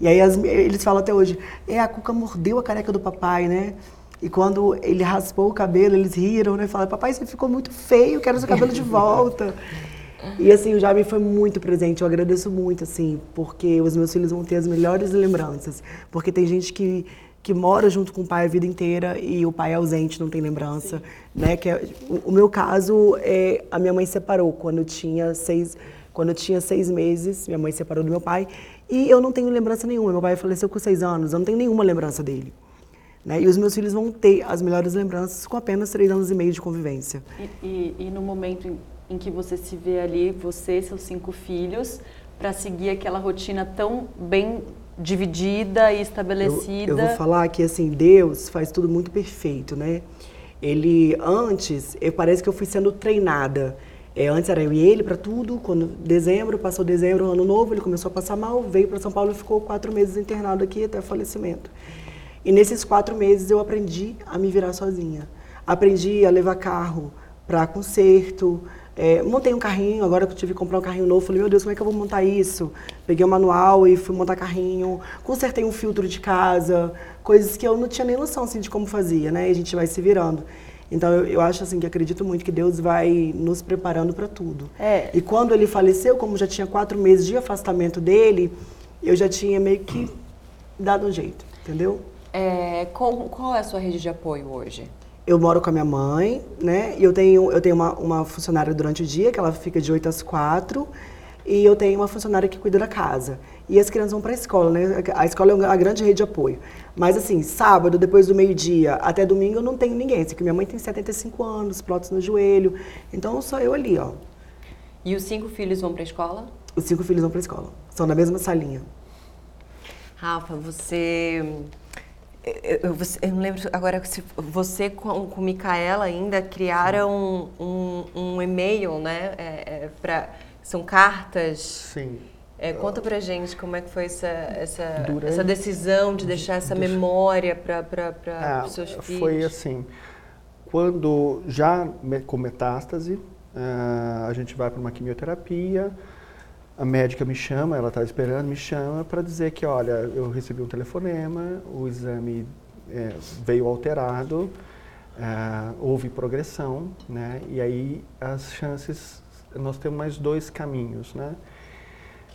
E aí as- eles falam até hoje, é, a Cuca mordeu a careca do papai, né? E quando ele raspou o cabelo, eles riram, né? Falaram, papai, você ficou muito feio, quero seu cabelo de volta. E assim, o Jaime foi muito presente, eu agradeço muito, assim, porque os meus filhos vão ter as melhores lembranças. Porque tem gente que, que mora junto com o pai a vida inteira e o pai é ausente, não tem lembrança, né? Que é, o, o meu caso, é, a minha mãe separou quando eu tinha seis, quando eu tinha seis meses, minha mãe separou do meu pai e eu não tenho lembrança nenhuma. Meu pai faleceu com seis anos, eu não tenho nenhuma lembrança dele. Né? E os meus filhos vão ter as melhores lembranças com apenas três anos e meio de convivência. E, e- e no momento em, que você se vê ali, você e seus cinco filhos, para seguir aquela rotina tão bem dividida e Eu, estabelecida. eu vou falar que assim, Deus faz tudo muito perfeito, né? Ele antes, eu, parece que eu fui sendo treinada. É, antes era eu e ele para tudo. Quando dezembro, passou dezembro, ano novo, ele começou a passar mal, veio para São Paulo e ficou quatro meses internado aqui até falecimento. E nesses quatro meses eu aprendi a me virar sozinha. Aprendi a levar carro para conserto. É, montei um carrinho, agora que eu tive que comprar um carrinho novo, falei, meu Deus, como é que eu vou montar isso? Peguei o manual e fui montar carrinho, consertei um filtro de casa, coisas que eu não tinha nem noção assim, de como fazia, né? E a gente vai se virando. Então eu, eu acho assim que acredito muito que Deus vai nos preparando para tudo. É. E quando ele faleceu, como já tinha quatro meses de afastamento dele, eu já tinha meio que dado um jeito, entendeu? É, qual, qual é a sua rede de apoio hoje? Eu moro com a minha mãe, né? E eu tenho, eu tenho uma, uma funcionária durante o dia, que ela fica de 8 às 4. E eu tenho uma funcionária que cuida da casa. E as crianças vão para a escola, né? A escola é uma grande rede de apoio. Mas assim, sábado, depois do meio-dia até domingo, eu não tenho ninguém. Assim, que minha mãe tem 75 anos, prótese no joelho. Então sou eu ali, ó. E os cinco filhos vão para a escola? Os cinco filhos vão para a escola. São na mesma salinha. Rafa, você. Eu, eu, não lembro agora se você com, com Micaela ainda criaram um, um e-mail, né? É, é, pra, são cartas. Sim. É, conta pra gente como é que foi essa, essa, Durante- essa decisão de deixar essa memória para Ah, os seus filhos. Foi assim, quando já com metástase, ah, a gente vai para uma quimioterapia, a médica me chama, ela está esperando, me chama para dizer que, olha, eu recebi um telefonema, o exame eh, veio alterado, ah, houve progressão, né? E aí as chances, nós temos mais dois caminhos, né?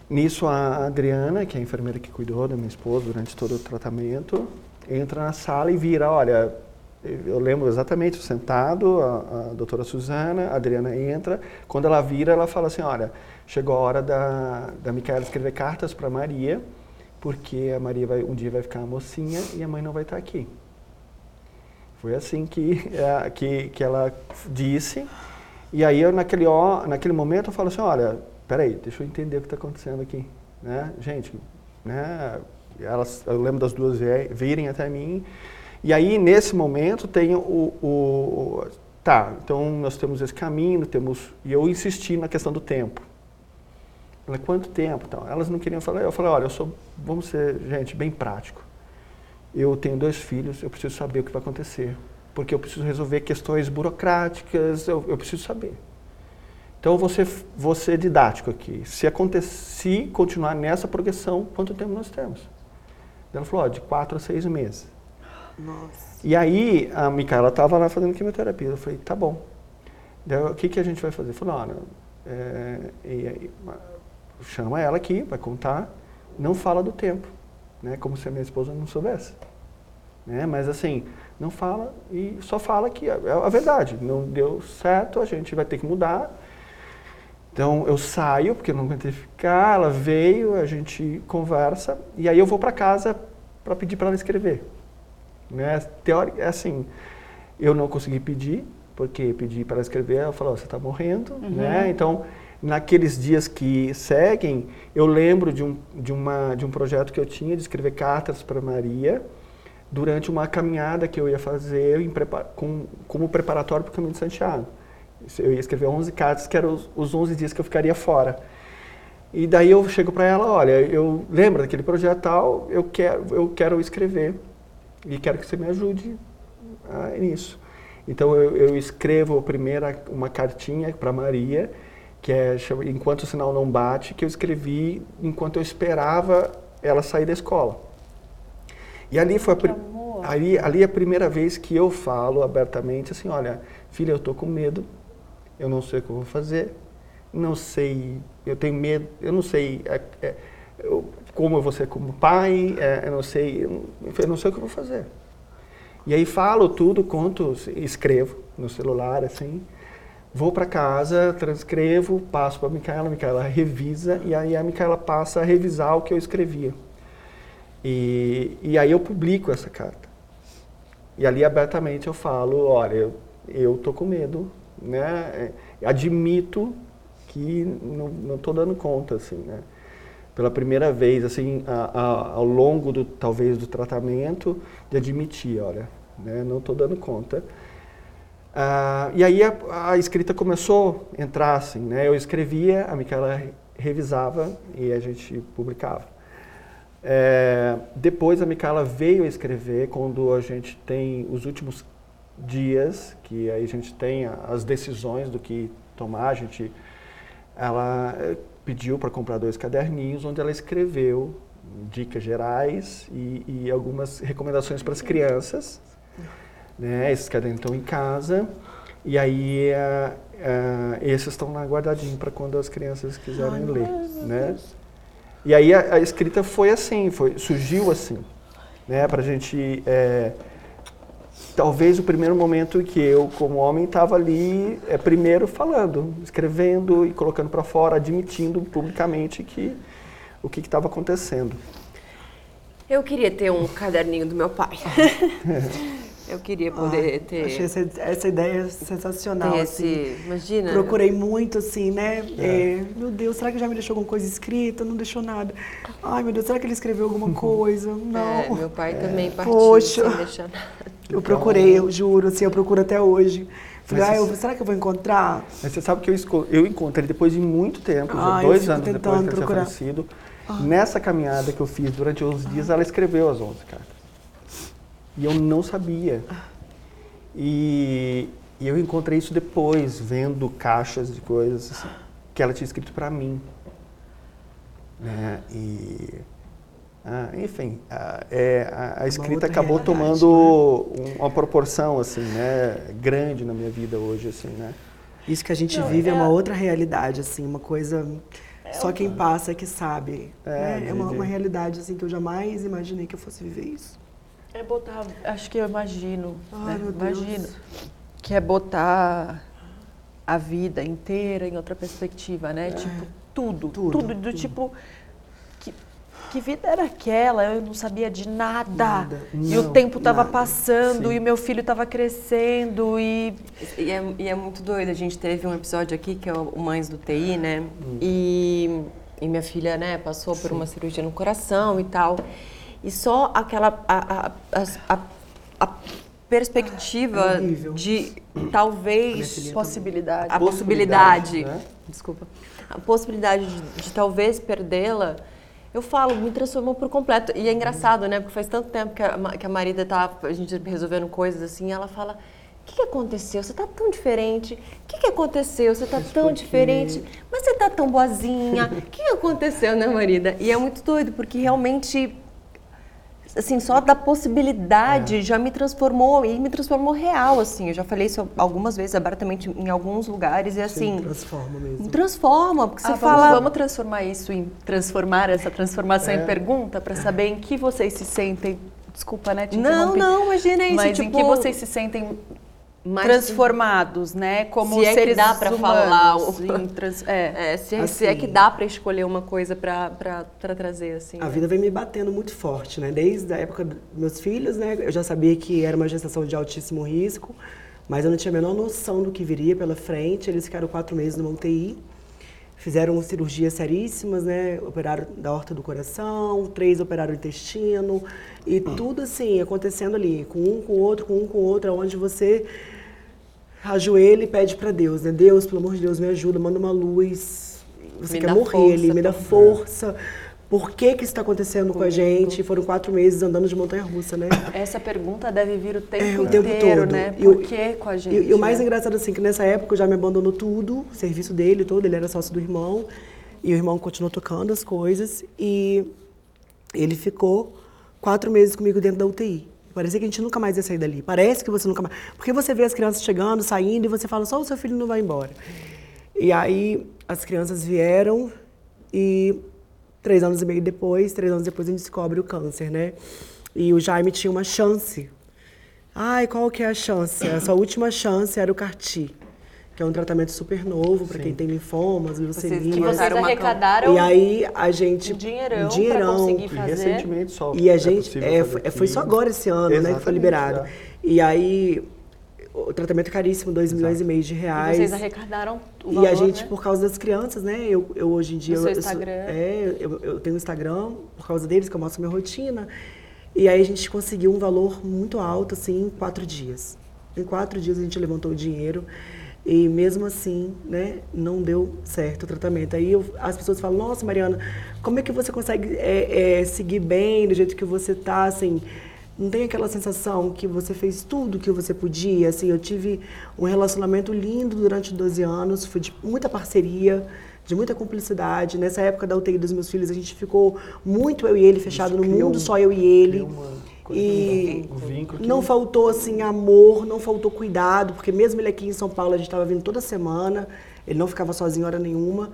Nisso, a Adriana, que é a enfermeira que cuidou da minha esposa durante todo o tratamento, entra na sala e vira, olha, eu lembro exatamente, sentado, a, a doutora Suzana, a Adriana entra, quando ela vira, ela fala assim, olha, chegou a hora da, da Micaela escrever cartas para Maria, porque a Maria vai, um dia vai ficar mocinha e a mãe não vai estar aqui. Foi assim que, eh, que, que ela disse. E aí, eu, naquele, ó- naquele momento, eu falo assim, olha, peraí, deixa eu entender o que está acontecendo aqui. Né? Gente, né? Elas, eu lembro das duas vi- virem até mim. E aí, nesse momento, tem o, o... Tá, então nós temos esse caminho, temos... E eu insisti na questão do tempo. Ela, quanto tempo? Então, elas não queriam falar. Eu falei, olha, eu sou, vamos ser, gente, bem prático. Eu tenho dois filhos, eu preciso saber o que vai acontecer. Porque eu preciso resolver questões burocráticas, eu, eu preciso saber. Então, eu vou ser, vou ser didático aqui. Se acontecer, continuar nessa progressão, quanto tempo nós temos? Ela falou, ó, de quatro a seis meses. Nossa. E aí, a Micaela estava lá fazendo quimioterapia. Eu falei, tá bom. Daí, o que, que a gente vai fazer? Falou, olha, é, e aí, chama ela aqui, vai contar, não fala do tempo, né? Como se a minha esposa não soubesse. Né? Mas assim, não fala e só fala que é a verdade. Não deu certo, a gente vai ter que mudar. Então eu saio, porque eu não aguentei ficar, ela veio, a gente conversa, e aí eu vou para casa para pedir para ela escrever. Né? Teori, é assim, eu não consegui pedir, porque pedi para ela escrever, ela falou, você está morrendo, né? Então, naqueles dias que seguem, eu lembro de um, de, uma, de um projeto que eu tinha de escrever cartas para Maria, durante uma caminhada que eu ia fazer em prepa- com, como preparatório para o Caminho de Santiago. Eu ia escrever 11 cartas, que eram os, os 11 dias que eu ficaria fora. E daí eu chego para ela, olha, eu lembro daquele projeto tal, eu quero, eu quero escrever e quero que você me ajude ah, nisso. Então eu, eu escrevo a primeira uma cartinha para Maria, que é enquanto o sinal não bate, que eu escrevi enquanto eu esperava ela sair da escola. E ali foi a, pri- ali, ali é a primeira vez que eu falo abertamente assim, olha, filha, eu tô com medo, eu não sei o que eu vou fazer, não sei, eu tenho medo, eu não sei é, é, eu- como eu vou ser como pai, é, eu não sei, eu não- eu não sei o que eu vou fazer. E aí falo tudo, conto, escrevo no celular, assim. Vou para casa, transcrevo, passo para a Micaela, a Micaela revisa e aí a Micaela passa a revisar o que eu escrevia. E, e aí eu publico essa carta. E ali abertamente eu falo, olha, eu, eu tô com medo, né? É, Admito que não, não tô dando conta, assim, né? Pela primeira vez, assim, a- a- ao longo do, talvez, do tratamento, de admitir, olha, né? Não tô dando conta. Ah, e aí a, a escrita começou a entrar, assim, né? Eu escrevia, a Micaela re- revisava e a gente publicava. É, depois a Micaela veio a escrever quando a gente tem os últimos dias, que aí a gente tem as decisões do que tomar, a gente, ela eh, pediu para comprar dois caderninhos onde ela escreveu dicas gerais e, e algumas recomendações para as crianças. Né? Esses cadernos estão em casa e aí eh, eh, esses estão lá guardadinhos para quando as crianças quiserem ler. Né? E aí a, a escrita foi assim, foi, surgiu assim, né? Para a gente, é, talvez o primeiro momento que eu, como homem, estava ali, é, primeiro falando, escrevendo e colocando para fora, admitindo publicamente que o que estava acontecendo. Eu queria ter um caderninho do meu pai. Eu queria poder Ai, ter, Achei essa, essa ideia sensacional. assim. esse. Imagina. Procurei muito, assim, né? É, meu Deus, será que já me deixou alguma coisa escrita? Não deixou nada. Ai, meu Deus, será que ele escreveu alguma coisa? Não. É, meu pai também partiu Poxa. sem deixar nada. Eu procurei, eu juro, assim, eu procuro até hoje. Falei, ah, eu- será que eu vou encontrar? Mas você sabe que eu, eu encontrei depois de muito tempo, Ah, dois anos depois ter procurar. falecido. Nessa caminhada que eu fiz durante 11 dias, ela escreveu as 11 cartas. E eu não sabia. E, e eu encontrei isso depois, vendo caixas de coisas assim, que ela tinha escrito para mim. Né? E, ah, enfim, a, é, a- a escrita acabou tomando um- uma proporção assim, né, grande na minha vida hoje, assim, né? Isso que a gente vive é uma outra realidade, assim, uma coisa. Só quem passa é que sabe. É, né? É, uma, uma realidade assim que eu jamais imaginei que eu fosse viver isso. É botar, acho que eu imagino, Ai, né? meu Deus. imagino, que é botar a vida inteira em outra perspectiva, né? Tipo, tudo, Tudo, tudo, do tudo. tipo, que, que vida era aquela? Eu não sabia de nada. Nada. E o Não, tempo estava passando Sim. e meu filho estava crescendo e E é, e é muito doido. A gente teve um episódio aqui que é o Mães do TI, né? E, e minha filha, né, passou por uma cirurgia no coração e tal. E só aquela. A, a, a, a- perspectiva É de talvez. possibilidade. A possibilidade. né? Desculpa. A possibilidade de, de talvez perdê-la. Eu falo, me transformou por completo. E é engraçado, né? Porque faz tanto tempo que a, que a Marida tá a gente resolvendo coisas assim, ela fala: "O que, que aconteceu? Você tá tão diferente. O que, que aconteceu? Você tá tão diferente. Mas você tá tão boazinha. O que, que aconteceu, né, Marida?" E é muito doido, porque realmente assim, só da possibilidade já me transformou e me transformou real, assim. Eu já falei isso algumas vezes abertamente em alguns lugares e assim, Sim, transforma mesmo. me transforma, porque você Ah, vamos, fala vamos transformar isso em transformar essa transformação em pergunta para saber em que vocês se sentem. Desculpa, né? te Não, não, imagina isso, Mas em tipo, que vocês se sentem mais- transformados, né? Como Se é que seres dá pra humanos. falar trans- é. É, se, é- se é que Assim. dá pra escolher uma coisa pra trazer, assim. A né? vida vem me batendo muito forte, né? Desde a época dos meus filhos, né? Eu já sabia que era uma gestação de altíssimo risco, mas eu não tinha a menor noção do que viria pela frente. Eles ficaram quatro meses numa UTI, fizeram cirurgias seríssimas, né? Operaram da horta do coração, três operaram o intestino, e tudo assim, acontecendo ali, com um, com o outro, com um, com o outro, onde você ajoelha e pede para Deus, né? Deus, pelo amor de Deus, me ajuda, manda uma luz. Você Me quer morrer força ali, me dá força. Por que que isso está acontecendo com a gente? Foram quatro meses andando de montanha-russa, né? Essa pergunta deve vir o tempo, É, o tempo inteiro, todo. né? E o- Por que com a gente? E, e o mais né? engraçado assim, que nessa época eu já me abandonou tudo, o serviço dele todo, ele era sócio do irmão, e o irmão continuou tocando as coisas, e Ele ficou quatro meses comigo dentro da UTI. Parecia que a gente nunca mais ia sair dali. Parece que você nunca mais. Porque você vê as crianças chegando, saindo, e você fala, só o seu filho não vai embora. E aí as crianças vieram e três anos e meio depois, três anos depois, a gente descobre o câncer, né? E o Jaime tinha uma chance. Ai, qual que é a chance? Essa última chance era o CAR-T, que é um tratamento super novo para quem tem linfomas, leucemia. que E vocês arrecadaram E aí a gente um dinheirão, dinheirão. pra conseguir E fazer. recentemente só. E a é gente é, fazer foi, só agora esse ano, né, que foi Exatamente, liberado. é. E aí o tratamento é caríssimo, 2 milhões e meio de E reais. vocês arrecadaram o E valor, a gente, né? por causa das crianças, né? Eu, eu hoje em dia. No seu eu, eu Instagram. é, eu, eu tenho um Instagram por causa deles, que eu mostro minha rotina. E aí a gente conseguiu um valor muito alto, assim, em quatro dias. Em quatro dias a gente levantou o dinheiro. E mesmo assim, né, não deu certo o tratamento. Aí eu- as pessoas falam, nossa, Mariana, como é que você consegue é, é, seguir bem do jeito que você tá, assim? Não tem aquela sensação que você fez tudo que você podia, assim, eu tive um relacionamento lindo durante 12 anos, foi de muita parceria, de muita cumplicidade. Nessa época da UTI dos meus filhos, a gente ficou muito eu e ele fechado no mundo, um- só eu e ele. E um não faltou assim amor, não faltou cuidado, porque mesmo ele aqui em São Paulo, a gente estava vindo toda semana, ele não ficava sozinho hora nenhuma.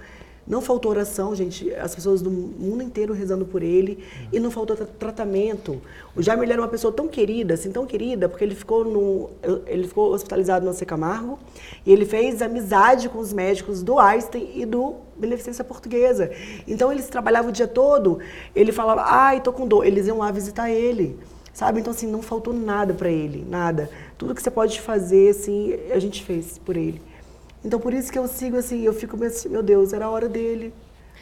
Não faltou oração, gente, as pessoas do mundo inteiro rezando por ele, e não faltou tra- tratamento. O Jaime ele era uma pessoa tão querida, assim, tão querida, porque ele ficou no ele ficou hospitalizado no C Camargo, e ele fez amizade com os médicos do Einstein e do Beneficência Portuguesa. Então eles trabalhavam o dia todo, ele falava: "Ai, tô com dor". Eles iam lá visitar ele. Sabe? Então, assim, não faltou nada para ele, nada. Tudo que você pode fazer, assim, a gente fez por ele. Então, por isso que eu sigo, assim, eu fico meio assim, meu Deus, era a hora dele.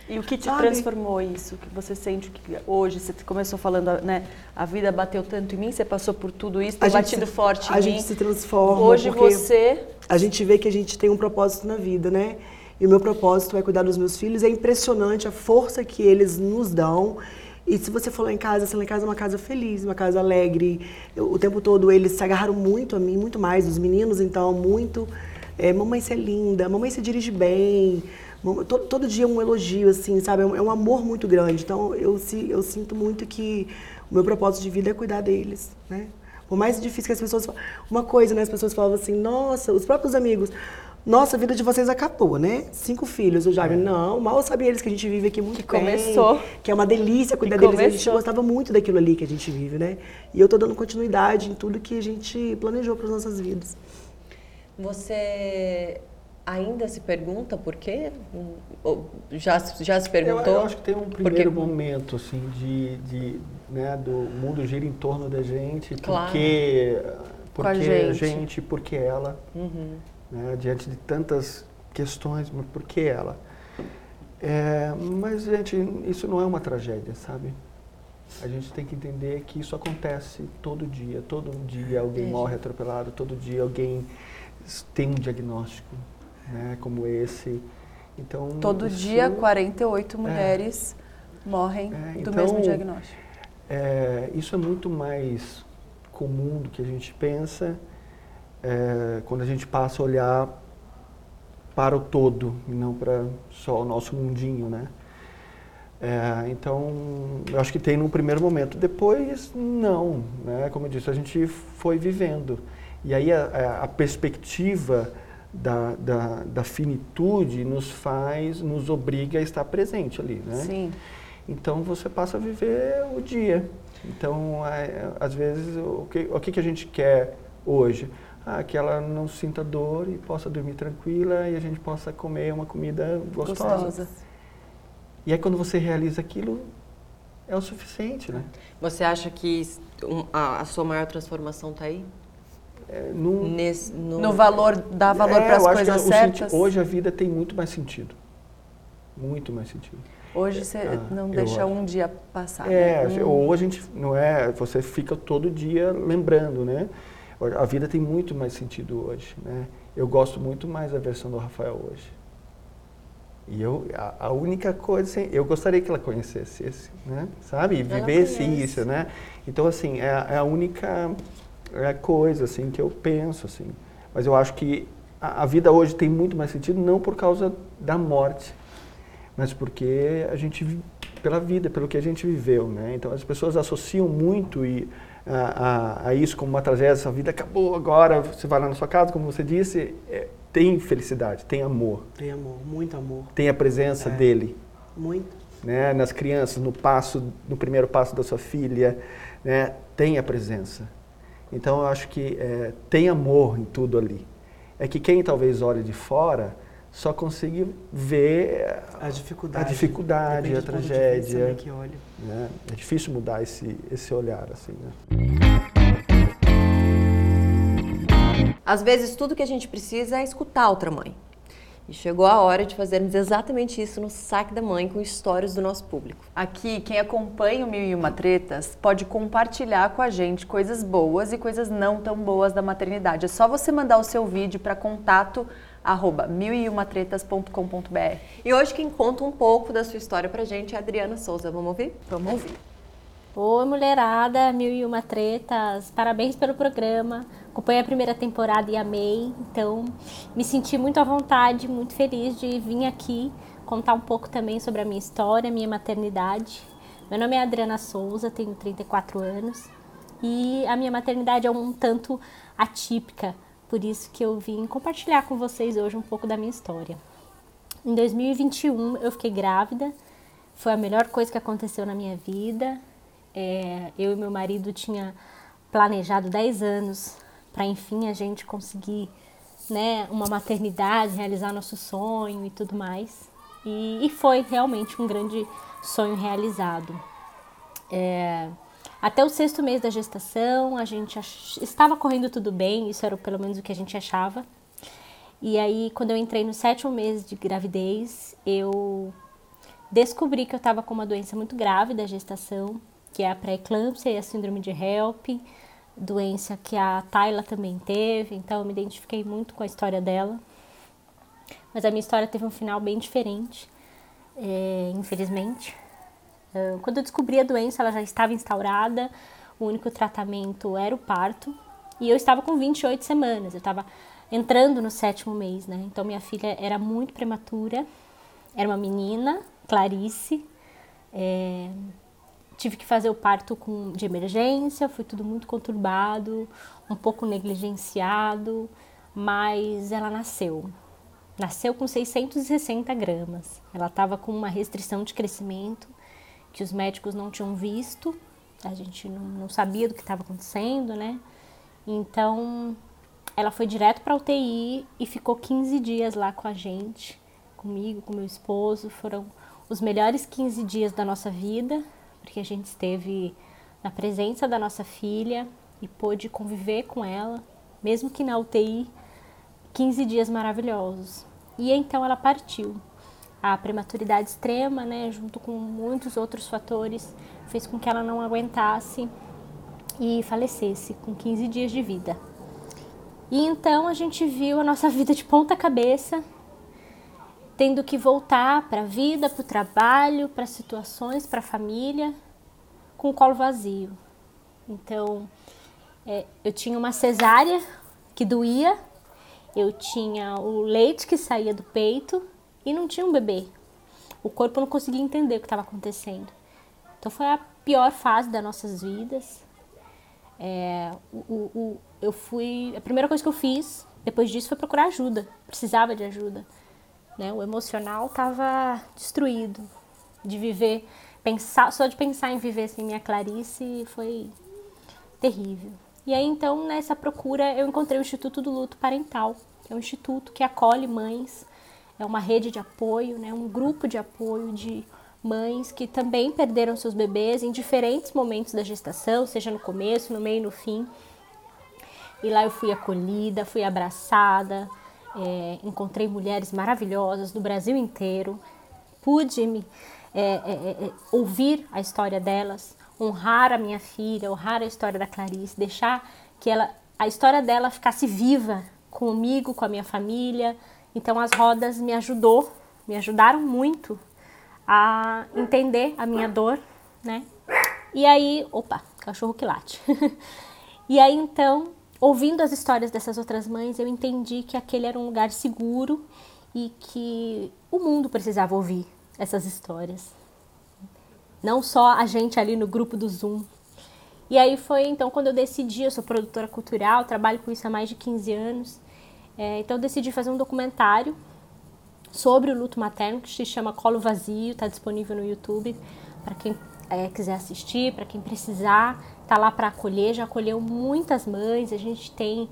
E o que te Sabe? transformou isso? Que você sente que hoje, você começou falando, né? A vida bateu tanto em mim, você passou por tudo isso, tem batido se, forte a em gente mim. se transforma. Hoje você A gente vê que a gente tem um propósito na vida, né? E o meu propósito é cuidar dos meus filhos. É impressionante a força que eles nos dão. E se você for lá em casa, assim, lá em casa é uma casa feliz, uma casa alegre. Eu- o tempo todo eles se agarraram muito a mim, muito mais. Os meninos, então, muito. É, mamãe, você é linda. Mamãe, você dirige bem. Mam- Todo, todo dia um elogio, assim, sabe? É um, é um amor muito grande. Então, eu, eu sinto muito que o meu propósito de vida é cuidar deles, né? Por mais difícil que as pessoas. Uma coisa, né? As pessoas falavam assim, nossa, os próprios amigos. Nossa, a vida de vocês acabou, né? Cinco filhos, o Jaime. Não, mal sabia eles que a gente vive aqui muito Que bem. começou. Que é uma delícia cuidar deles. A gente começou. gostava muito daquilo ali que a gente vive, né? E eu tô dando continuidade em tudo que a gente planejou para as nossas vidas. Você ainda se pergunta por quê? Ou Já, já se Eu, perguntou? eu acho que tem um primeiro Porque- momento, assim, de, de, né, do mundo gira em torno da gente, Claro. porque, Com a porque gente. a gente, porque ela, Uhum. né, diante de tantas questões, mas por que ela? É, mas, gente, isso não é uma tragédia, sabe? A gente tem que entender que isso acontece todo dia. Todo dia alguém morre atropelado, todo dia alguém tem um diagnóstico, né, como esse. Então, Todo isso- dia, 48 mulheres morrem É, do então, mesmo diagnóstico. É, isso é muito mais comum do que a gente pensa é, quando a gente passa a olhar para o todo e não para só o nosso mundinho, né? É, então, eu acho que tem num primeiro momento. Depois, não, né? Como eu disse, a gente foi vivendo. E aí a, a- perspectiva da, da, da finitude nos faz, nos obriga a estar presente ali, né? Sim. Então você passa a viver o dia. Então, às vezes, o que, o que a gente quer hoje? Ah, que ela não sinta dor e possa dormir tranquila e a gente possa comer uma comida gostosa. Gostosa. E aí quando você realiza aquilo, é o suficiente, né? Você acha que a, a sua maior transformação está aí? É, num- Nesse, no, No valor, dar valor É, para as eu acho que coisas o senti- certas. Hoje a vida tem muito mais sentido. Muito mais sentido. Hoje você Ah, não deixa acho. um dia passar. É, né? ou a gente não é, você fica todo dia lembrando, né? A vida tem muito mais sentido hoje, né? Eu gosto muito mais da versão do Rafael hoje. E eu, a, a única coisa, assim, eu gostaria que ela conhecesse esse, né? Sabe? E vivesse isso, né? Então, assim, é, é a única é, coisa, assim, que eu penso, assim. Mas eu acho que a, a vida hoje tem muito mais sentido, não por causa da morte, mas porque a gente pela vida, pelo que a gente viveu, né? Então as pessoas associam muito e, a, a, a, isso como uma tragédia, essa vida acabou agora, você vai lá na sua casa, como você disse, é, tem felicidade, tem amor. Tem amor, muito amor. Tem a presença é. dele. Muito. Né? Nas crianças, no passo, no primeiro passo da sua filha, né? tem a presença. Então eu acho que é, tem amor em tudo ali. É que quem talvez olhe de fora só consiga ver a dificuldade, a, dificuldade, a tragédia. Né? É difícil mudar esse, esse olhar assim. Né? Às vezes tudo que a gente precisa é escutar outra mãe. E chegou a hora de fazermos exatamente isso no Saque da Mãe com histórias do nosso público. Aqui, quem acompanha o Mil e Uma Tretas pode compartilhar com a gente coisas boas e coisas não tão boas da maternidade. É só você mandar o seu vídeo para contato arroba milyumatretas.com.br. E hoje quem conta um pouco da sua história pra gente é a Adriana Souza. Vamos ouvir? Vamos ouvir. Oi, mulherada, Mil e Uma Tretas, parabéns pelo programa. Acompanhei a primeira temporada e amei, então me senti muito à vontade, muito feliz de vir aqui contar um pouco também sobre a minha história, minha maternidade. Meu nome é Adriana Souza, tenho 34 anos e a minha maternidade é um tanto atípica, por isso que eu vim compartilhar com vocês hoje um pouco da minha história. Em 2021 eu fiquei grávida, foi a melhor coisa que aconteceu na minha vida. É, eu e meu marido tinha planejado 10 anos para enfim a gente conseguir né, uma maternidade, realizar nosso sonho e tudo mais. E, e foi realmente um grande sonho realizado. É, até o sexto mês da gestação, a gente ach... estava correndo tudo bem, isso era pelo menos o que a gente achava. E aí, quando eu entrei no sétimo mês de gravidez, eu descobri que eu estava com uma doença muito grave da gestação, que é a pré-eclâmpsia e a síndrome de HELP, doença que a Tayla também teve, então eu me identifiquei muito com a história dela. Mas a minha história teve um final bem diferente, é, infelizmente. Quando eu descobri a doença, ela já estava instaurada, o único tratamento era o parto, e eu estava com 28 semanas, eu estava entrando no sétimo mês, né? Então minha filha era muito prematura, era uma menina, Clarice, é, tive que fazer o parto com, de emergência, foi tudo muito conturbado, um pouco negligenciado, mas ela nasceu. Nasceu com 660 gramas. Ela estava com uma restrição de crescimento que os médicos não tinham visto, a gente não, não sabia do que estava acontecendo, né? Então, ela foi direto para UTI e ficou 15 dias lá com a gente, comigo, com meu esposo. Foram os melhores 15 dias da nossa vida porque a gente esteve na presença da nossa filha e pôde conviver com ela, mesmo que na UTI, 15 dias maravilhosos. E então ela partiu. A prematuridade extrema, né, junto com muitos outros fatores, fez com que ela não aguentasse e falecesse com 15 dias de vida. E então a gente viu a nossa vida de ponta cabeça, tendo que voltar para a vida, para o trabalho, para situações, para a família, com o colo vazio. Então, é, eu tinha uma cesárea que doía, eu tinha o leite que saía do peito e não tinha um bebê. O corpo não conseguia entender o que estava acontecendo. Então, foi a pior fase das nossas vidas. É, o, o, eu fui. A primeira coisa que eu fiz depois disso foi procurar ajuda. Precisava de ajuda. Né? O emocional estava destruído de viver, pensar, só de pensar em viver sem minha Clarice foi terrível. E aí então nessa procura eu encontrei o Instituto do Luto Parental, que é um instituto que acolhe mães, é uma rede de apoio, né, um grupo de apoio de mães que também perderam seus bebês em diferentes momentos da gestação, seja no começo, no meio no fim. E lá eu fui acolhida, fui abraçada, é, encontrei mulheres maravilhosas do Brasil inteiro, pude me é, é, é, é, ouvir a história delas, honrar a minha filha, honrar a história da Clarice, deixar que ela, a história dela ficasse viva comigo, com a minha família. Então as rodas me ajudou, me ajudaram muito a entender a minha dor, né? E aí, opa, cachorro que late. e aí então ouvindo as histórias dessas outras mães, eu entendi que aquele era um lugar seguro e que o mundo precisava ouvir essas histórias. não só a gente ali no grupo do Zoom. E aí foi então quando eu decidi, eu sou produtora cultural, trabalho com isso há mais de 15 anos, é, então eu decidi fazer um documentário sobre o luto materno que se chama Colo Vazio, está disponível no YouTube para quem é, quiser assistir, para quem precisar, tá lá para acolher, já acolheu muitas mães, a gente tem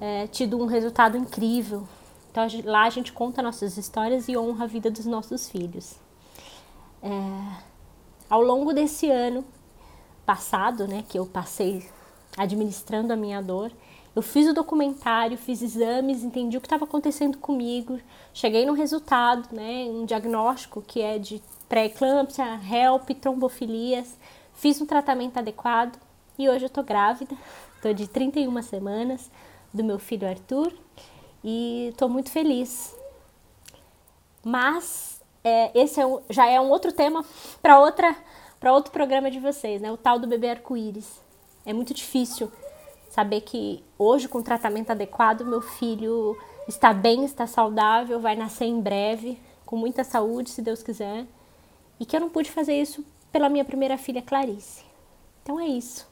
é, tido um resultado incrível. Então lá a gente conta nossas histórias e honra a vida dos nossos filhos. É, ao longo desse ano passado, né, que eu passei administrando a minha dor, eu fiz o documentário, fiz exames, entendi o que estava acontecendo comigo, cheguei no resultado, né, um diagnóstico que é de pré-eclâmpsia, HELP, trombofilias, fiz um tratamento adequado e hoje eu tô grávida, tô de 31 semanas do meu filho Arthur e tô muito feliz. Mas é, esse é um, já é um outro tema para outra para outro programa de vocês, né? O tal do bebê arco-íris. É muito difícil saber que hoje, com o tratamento adequado, meu filho está bem, está saudável, vai nascer em breve, com muita saúde, se Deus quiser, e que eu não pude fazer isso pela minha primeira filha, Clarice. Então é isso.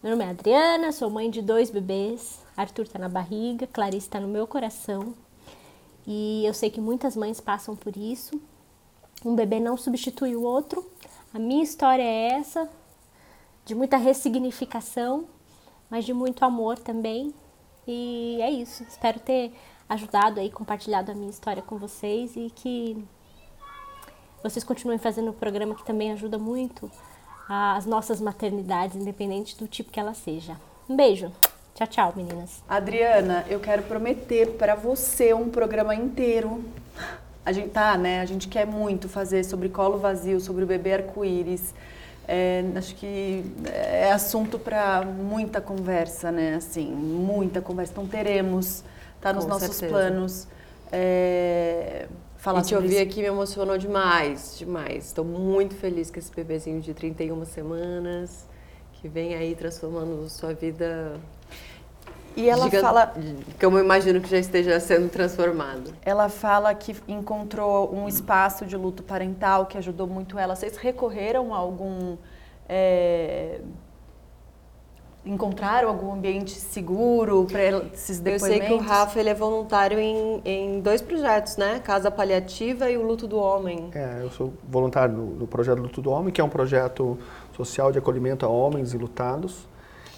Meu nome é Adriana, sou mãe de dois bebês. Arthur está na barriga, Clarice está no meu coração. E eu sei que muitas mães passam por isso. Um bebê não substitui o outro. A minha história é essa, de muita ressignificação mas de muito amor também. E é isso. Espero ter ajudado aí, compartilhado a minha história com vocês e que vocês continuem fazendo o programa que também ajuda muito as nossas maternidades, independente do tipo que ela seja. Um beijo. Tchau, tchau, meninas. Adriana, eu quero prometer para você um programa inteiro. A gente tá, né? A gente quer muito fazer sobre colo vazio, sobre o bebê arco-íris. É, acho que é assunto para muita conversa, né? Assim, muita conversa. Então teremos, tá nos Com nossos certeza. planos. É, falar e te ouvir isso. aqui me emocionou demais, demais. Estou muito feliz com esse bebezinho de 31 semanas, que vem aí transformando sua vida. E ela fala, Que eu imagino que já esteja sendo transformado. ela fala que encontrou um espaço de luto parental que ajudou muito ela. Vocês recorreram a algum é, encontraram algum ambiente seguro para esses Eu depoimentos? sei que o Rafa ele é voluntário em, em dois projetos, né? Casa Paliativa e o Luto do Homem. É, eu sou voluntário no, no projeto Luto do Homem, que é um projeto social de acolhimento a homens enlutados.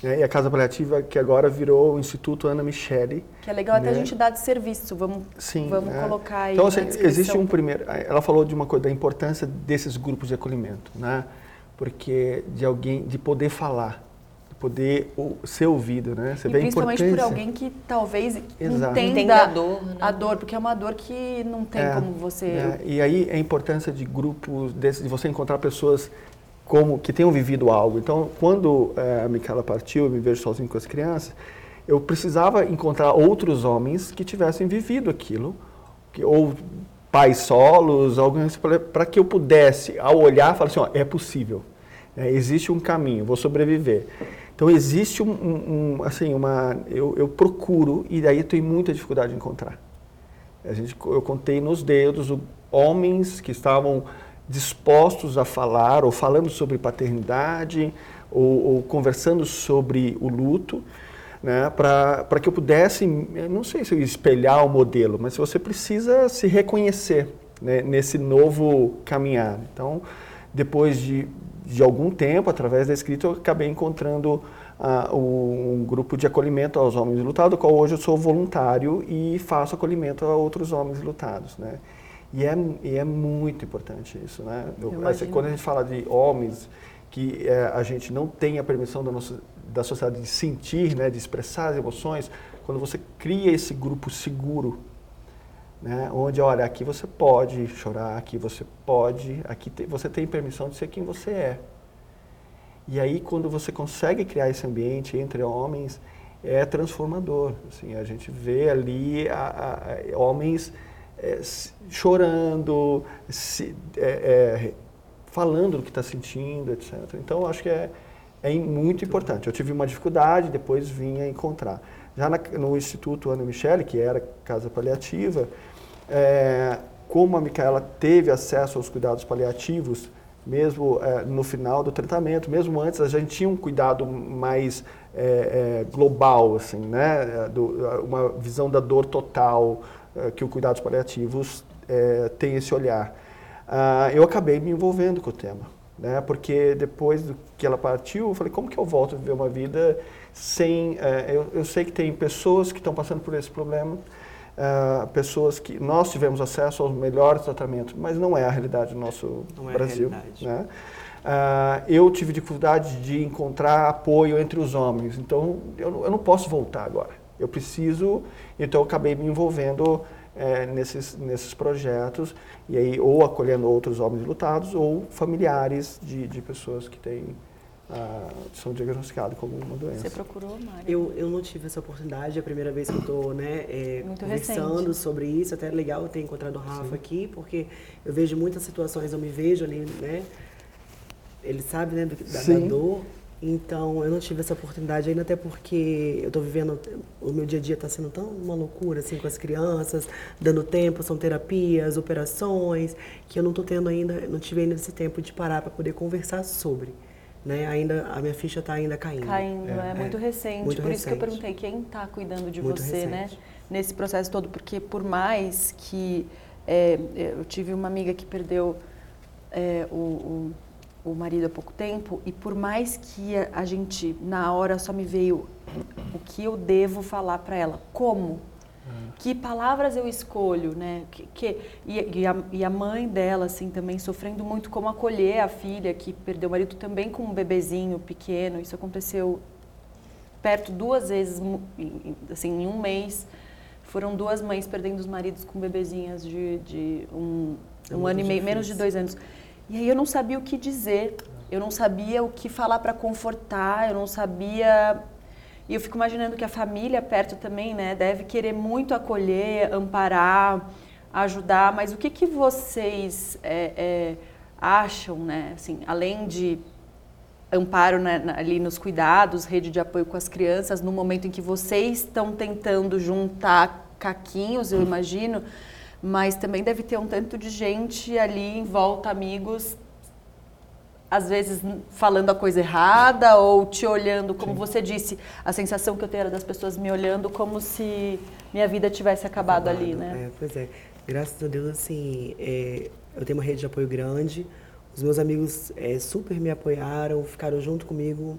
Né? E a Casa Paliativa, que agora virou o Instituto Ana Michele. Que é legal até a né? gente dar de serviço. Vamos, Sim. vamos é. colocar aí Então, assim, existe um primeiro. Ela falou de uma coisa da importância desses grupos de acolhimento, né? Porque de alguém, de poder falar, poder ser ouvido, né? Você E vê a principalmente por alguém que talvez Exato. entenda a dor, né? a dor, porque é uma dor que não tem É, como você. É, e aí a importância de grupos, desses, de você encontrar pessoas como que tenham vivido algo. Então, quando eh, a Micaela partiu, eu me vejo sozinho com as crianças, eu precisava encontrar outros homens que tivessem vivido aquilo, que, ou pais solos, alguns para que eu pudesse, ao olhar, falar assim, ó, é possível, né, existe um caminho, vou sobreviver. Então existe um, um- assim, uma, eu, eu procuro e daí eu tenho muita dificuldade de encontrar. A gente, eu contei nos dedos homens que estavam dispostos a falar, ou falando sobre paternidade, ou, ou conversando sobre o luto, né, para que eu pudesse, eu não sei se espelhar o modelo, mas você precisa se reconhecer né, nesse novo caminhar. Então, depois de, de algum tempo, através da escrita, eu acabei encontrando o- um grupo de acolhimento aos homens lutados, do qual hoje eu sou voluntário e faço acolhimento a outros homens lutados, né? E é, e é muito importante isso, né? Eu- imagino. quando a gente fala de homens que eh, a gente não tem a permissão da, nossa, da sociedade de sentir, né, de expressar as emoções, quando você cria esse grupo seguro, né, onde, olha, aqui você pode chorar, aqui você pode, aqui te- você tem permissão de ser quem você é. E aí, quando você consegue criar esse ambiente entre homens, é transformador. Assim, a gente vê ali a- a- homens se- chorando, se- eh, eh, falando do que está sentindo, etc. Então, acho que é, é muito importante. Eu tive uma dificuldade, depois vim a encontrar. Já na- no Instituto Ana Michele, que era casa paliativa, eh, como a Micaela teve acesso aos cuidados paliativos mesmo é, no final do tratamento, mesmo antes, a gente tinha um cuidado mais é, é, global, assim, né? Do, uma visão da dor total, é, que o cuidados paliativos é, tem esse olhar. Ah, eu acabei me envolvendo com o tema, né? Porque depois que ela partiu, eu falei, como que eu volto a viver uma vida sem... É, eu, eu sei que tem pessoas que estão passando por esse problema, Uh, pessoas que nós tivemos acesso aos melhores tratamentos, mas não é a realidade do nosso não Brasil. É né? Uh, eu tive dificuldade de encontrar apoio entre os homens, então eu, eu não posso voltar agora. Eu preciso, então eu acabei me envolvendo é, nesses, nesses projetos, e aí ou acolhendo outros homens lutados ou familiares de, de pessoas que têm ah, são diagnosticados com alguma doença. Você procurou, Mário? Eu, eu não tive essa oportunidade, é a primeira vez que eu estou né, é, conversando recente. sobre isso, até é legal ter encontrado o Rafa Sim. aqui, porque eu vejo muitas situações, eu me vejo ali, né? Ele sabe, né, do, da, da dor, então, eu não tive essa oportunidade ainda, até porque eu estou vivendo, o meu dia a dia está sendo tão uma loucura, assim, com as crianças, dando tempo, são terapias, operações, que eu não estou tendo ainda, não tive ainda esse tempo de parar para poder conversar sobre né? Ainda a minha ficha está ainda caindo. Caindo, é, é muito é, recente. Muito por recente. isso que eu perguntei quem está cuidando de muito você, né? recente. né? Nesse processo todo, porque por mais que é, eu tive uma amiga que perdeu é, o, o, o, marido há pouco tempo e por mais que a, a gente na hora só me veio o que eu devo falar para ela, como que palavras eu escolho, né? Que, que e, e, a, e, a, mãe dela, assim, também sofrendo muito como acolher a filha que perdeu o marido também com um bebezinho pequeno. Isso aconteceu perto duas vezes, assim, em um mês. Foram duas mães perdendo os maridos com bebezinhas de, de um, é um ano e meio, menos de dois anos. E aí eu não sabia o que dizer, eu não sabia o que falar para confortar, eu não sabia e eu fico imaginando que a família perto também, né, deve querer muito acolher, amparar, ajudar. Mas o que, que vocês é, é, acham, né, assim, além de amparo né, ali nos cuidados, rede de apoio com as crianças, no momento em que vocês estão tentando juntar caquinhos, eu imagino, mas também deve ter um tanto de gente ali em volta, amigos, às vezes falando a coisa errada ou te olhando, como Sim. você disse, a sensação que eu tenho era das pessoas me olhando como se minha vida tivesse acabado, acabado ali, né? É, pois é. Graças a Deus, assim, é, eu tenho uma rede de apoio grande. Os meus amigos é, super me apoiaram, ficaram junto comigo.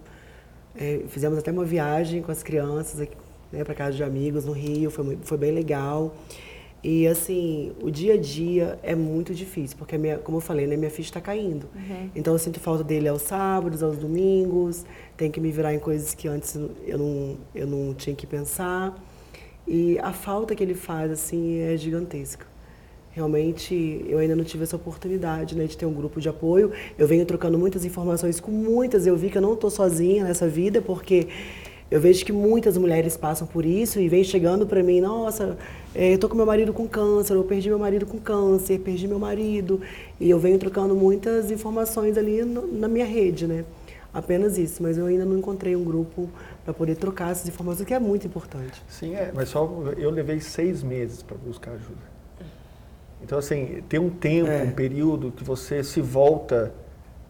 É, fizemos até uma viagem com as crianças né, para casa de amigos no Rio, foi, foi bem legal. E assim, o dia a dia é muito difícil, porque minha, como eu falei, né, minha ficha está caindo. Uhum. Então eu sinto falta dele aos sábados, aos domingos, tenho que me virar em coisas que antes eu não, eu não tinha que pensar. E a falta que ele faz, assim, é gigantesca. Realmente, eu ainda não tive essa oportunidade né, de ter um grupo de apoio. Eu venho trocando muitas informações com muitas. Eu vi que eu não estou sozinha nessa vida, porque eu vejo que muitas mulheres passam por isso e vem chegando para mim, nossa, eu tô com meu marido com câncer, eu perdi meu marido com câncer, perdi meu marido. E eu venho trocando muitas informações ali no, na minha rede, né? Apenas isso, mas eu ainda não encontrei um grupo para poder trocar essas informações, que é muito importante. Sim, é, mas só eu levei seis meses para buscar ajuda. Então, assim, tem um tempo, é. um período que você se volta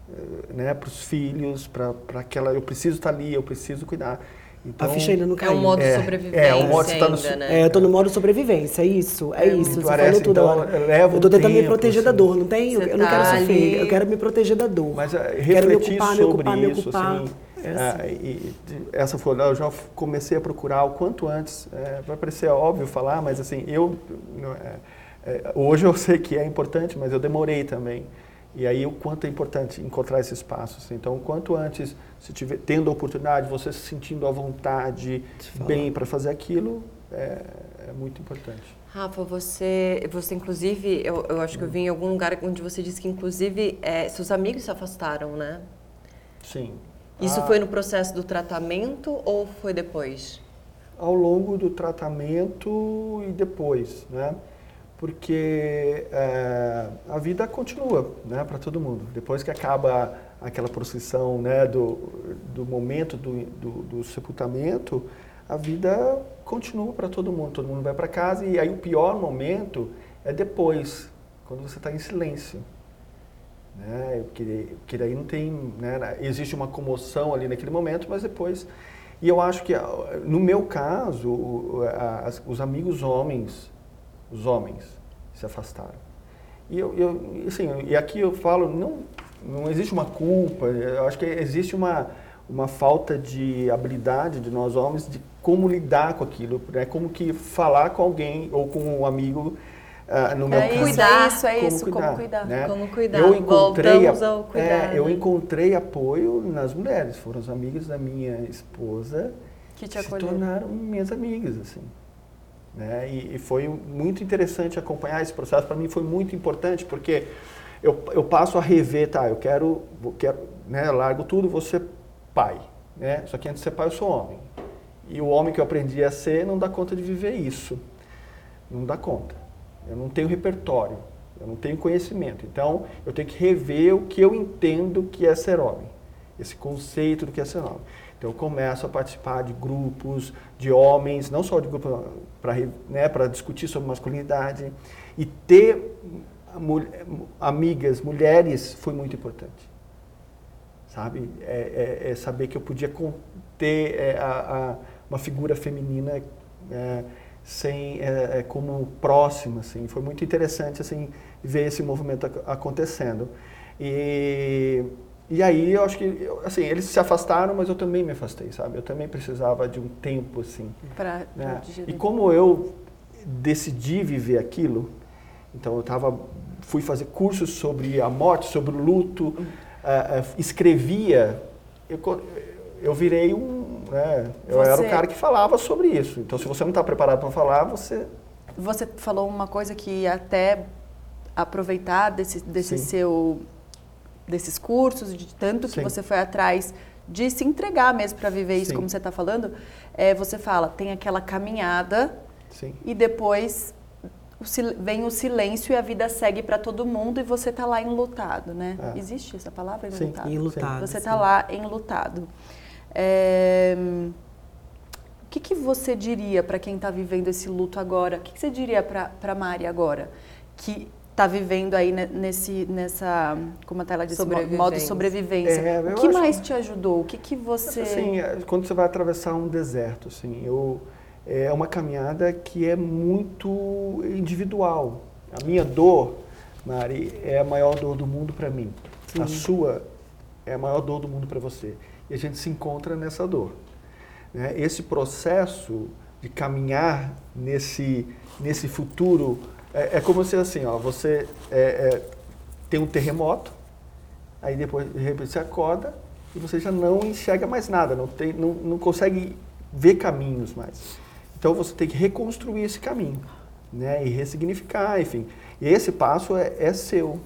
eh, né, para os filhos, para aquela. Eu preciso estar ali, eu preciso cuidar. Então, a ficha ainda não caiu. É um modo é, sobrevivência é, o modo ainda, no, né? É, eu tô no modo sobrevivência, é isso, é, é isso. Você parece, falou tudo então, agora. Leva eu tô tentando tempo, me proteger assim. da dor, não tem? Eu, eu não quero tá sofrer, ali. eu quero me proteger da dor. Mas uh, quero me refletir ocupar, sobre me ocupar, me isso, ocupar. assim, É ah, e, essa foi, eu já comecei a procurar o quanto antes. É, vai parecer óbvio falar, mas assim, eu é, é, hoje eu sei que é importante, mas eu demorei também. E aí o quanto é importante encontrar esses espaços. Então, o quanto antes, se tiver tendo a oportunidade, você se sentindo à vontade, bem para fazer aquilo, é, é, muito importante. Rafa, você, você inclusive, eu, eu acho que eu vi em algum lugar onde você disse que inclusive é, seus amigos se afastaram, né? Sim. Isso ah, foi no processo do tratamento ou foi depois? Ao longo do tratamento e depois, né? Porque é, a vida continua né, para todo mundo. Depois que acaba aquela procissão né, do, do momento do, do, do sepultamento, a vida continua para todo mundo. Todo mundo vai para casa e aí o pior momento é depois, quando você está em silêncio. Né? Porque, porque daí não tem, né? existe uma comoção ali naquele momento, mas depois... E eu acho que, no meu caso, os amigos homens, os homens se afastaram. E, eu, eu, assim, e aqui eu falo, não, não existe uma culpa, eu acho que existe uma, uma falta de habilidade de nós homens de como lidar com aquilo, né? como que falar com alguém ou com um amigo uh, no meu é caso. Cuidar, isso, é como isso, cuidar, como cuidar. Né? Como cuidar, eu encontrei, ao cuidar. É, eu né? encontrei apoio nas mulheres, foram as amigas da minha esposa que te se tornaram minhas amigas, assim. Né? E, e foi muito interessante acompanhar esse processo, para mim foi muito importante, porque eu, eu passo a rever, tá, eu quero, quero né, largo tudo, vou ser pai, né? Só que antes de ser pai eu sou homem. E o homem que eu aprendi a ser não dá conta de viver isso. Não dá conta. Eu não tenho repertório, eu não tenho conhecimento. Então, eu tenho que rever o que eu entendo que é ser homem. Esse conceito do que é ser homem. Então, eu começo a participar de grupos de homens, não só de grupos para né, discutir sobre masculinidade. E ter amigas, mulheres, foi muito importante. Sabe? É, é, é saber que eu podia ter é, a, a, uma figura feminina é, sem, é, é, como próxima. Assim. Foi muito interessante assim, ver esse movimento acontecendo. E, e aí eu acho que assim, eles se afastaram, mas eu também me afastei, sabe? Eu também precisava de um tempo assim. Pra, né? pra E como eu decidi viver aquilo, então eu tava, fui fazer cursos sobre a morte, sobre o luto, uh, uh, escrevia, eu, eu virei um, né, eu Você- era o cara que falava sobre isso. Então se você não está preparado para falar, você Você falou uma coisa que até aproveitar desse, desse Sim. seu desses cursos, de tanto que Sim. você foi atrás de se entregar mesmo para viver isso Sim. como você está falando, é, você fala, tem aquela caminhada sim, e depois vem o silêncio e a vida segue para todo mundo e você tá lá enlutado, né? É. Existe essa palavra, Sim. enlutado? Enlutado, Você sim. tá lá enlutado. É, O que, que você diria para quem está vivendo esse luto agora? O que, que você diria para Mari agora, que está vivendo aí ne- nesse, nessa, como a Tayla disse, mo- modo Sobrevivência. sobrevivência? É, o que mais te ajudou? O que, que você... Assim, é, quando você vai atravessar um deserto, assim, eu, é uma caminhada que é muito individual. A minha dor, Mari, é a maior dor do mundo para mim. A sua é a maior dor do mundo para você. E a gente se encontra nessa dor. né? Esse processo de caminhar nesse, nesse futuro é, é como se assim, ó, você é, é, tem um terremoto, aí depois de repente você acorda e você já não enxerga mais nada, não, tem, não, não consegue ver caminhos mais. Então você tem que reconstruir esse caminho, né? E ressignificar, enfim. E esse passo é, é seu,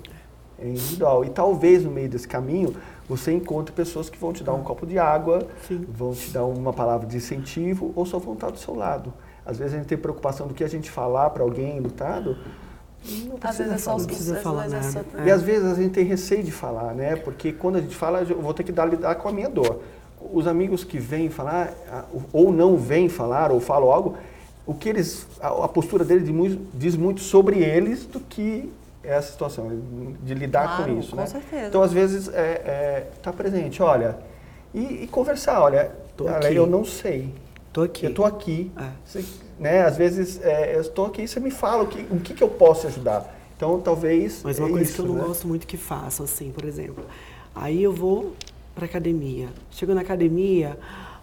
é individual. E talvez no meio desse caminho você encontre pessoas que vão te dar um copo de água, vão te dar uma palavra de incentivo ou só vão estar do seu lado. Às vezes a gente tem preocupação do que a gente falar para alguém lutado. Não Às vezes é só os precisa falar é nada. E às vezes a gente tem receio de falar, né? Porque quando a gente fala, eu vou ter que dar, lidar com a minha dor. Os amigos que vêm falar, ou não vêm falar, ou falam algo, o que eles, a, a postura deles diz muito, sobre eles do que é a situação, de lidar Claro, com isso, com né? certeza. Então, às vezes, é, é, tá presente, olha, e, e conversar, olha, Tô aqui. eu não sei, Tô aqui. eu estou aqui, É. você- né? Às vezes, é, eu estou aqui, você me fala o que, o que, que eu posso ajudar. Então, talvez Mas uma é coisa isso, que eu não né? gosto muito que façam, assim, por exemplo. Aí eu vou pra academia. Chego na academia,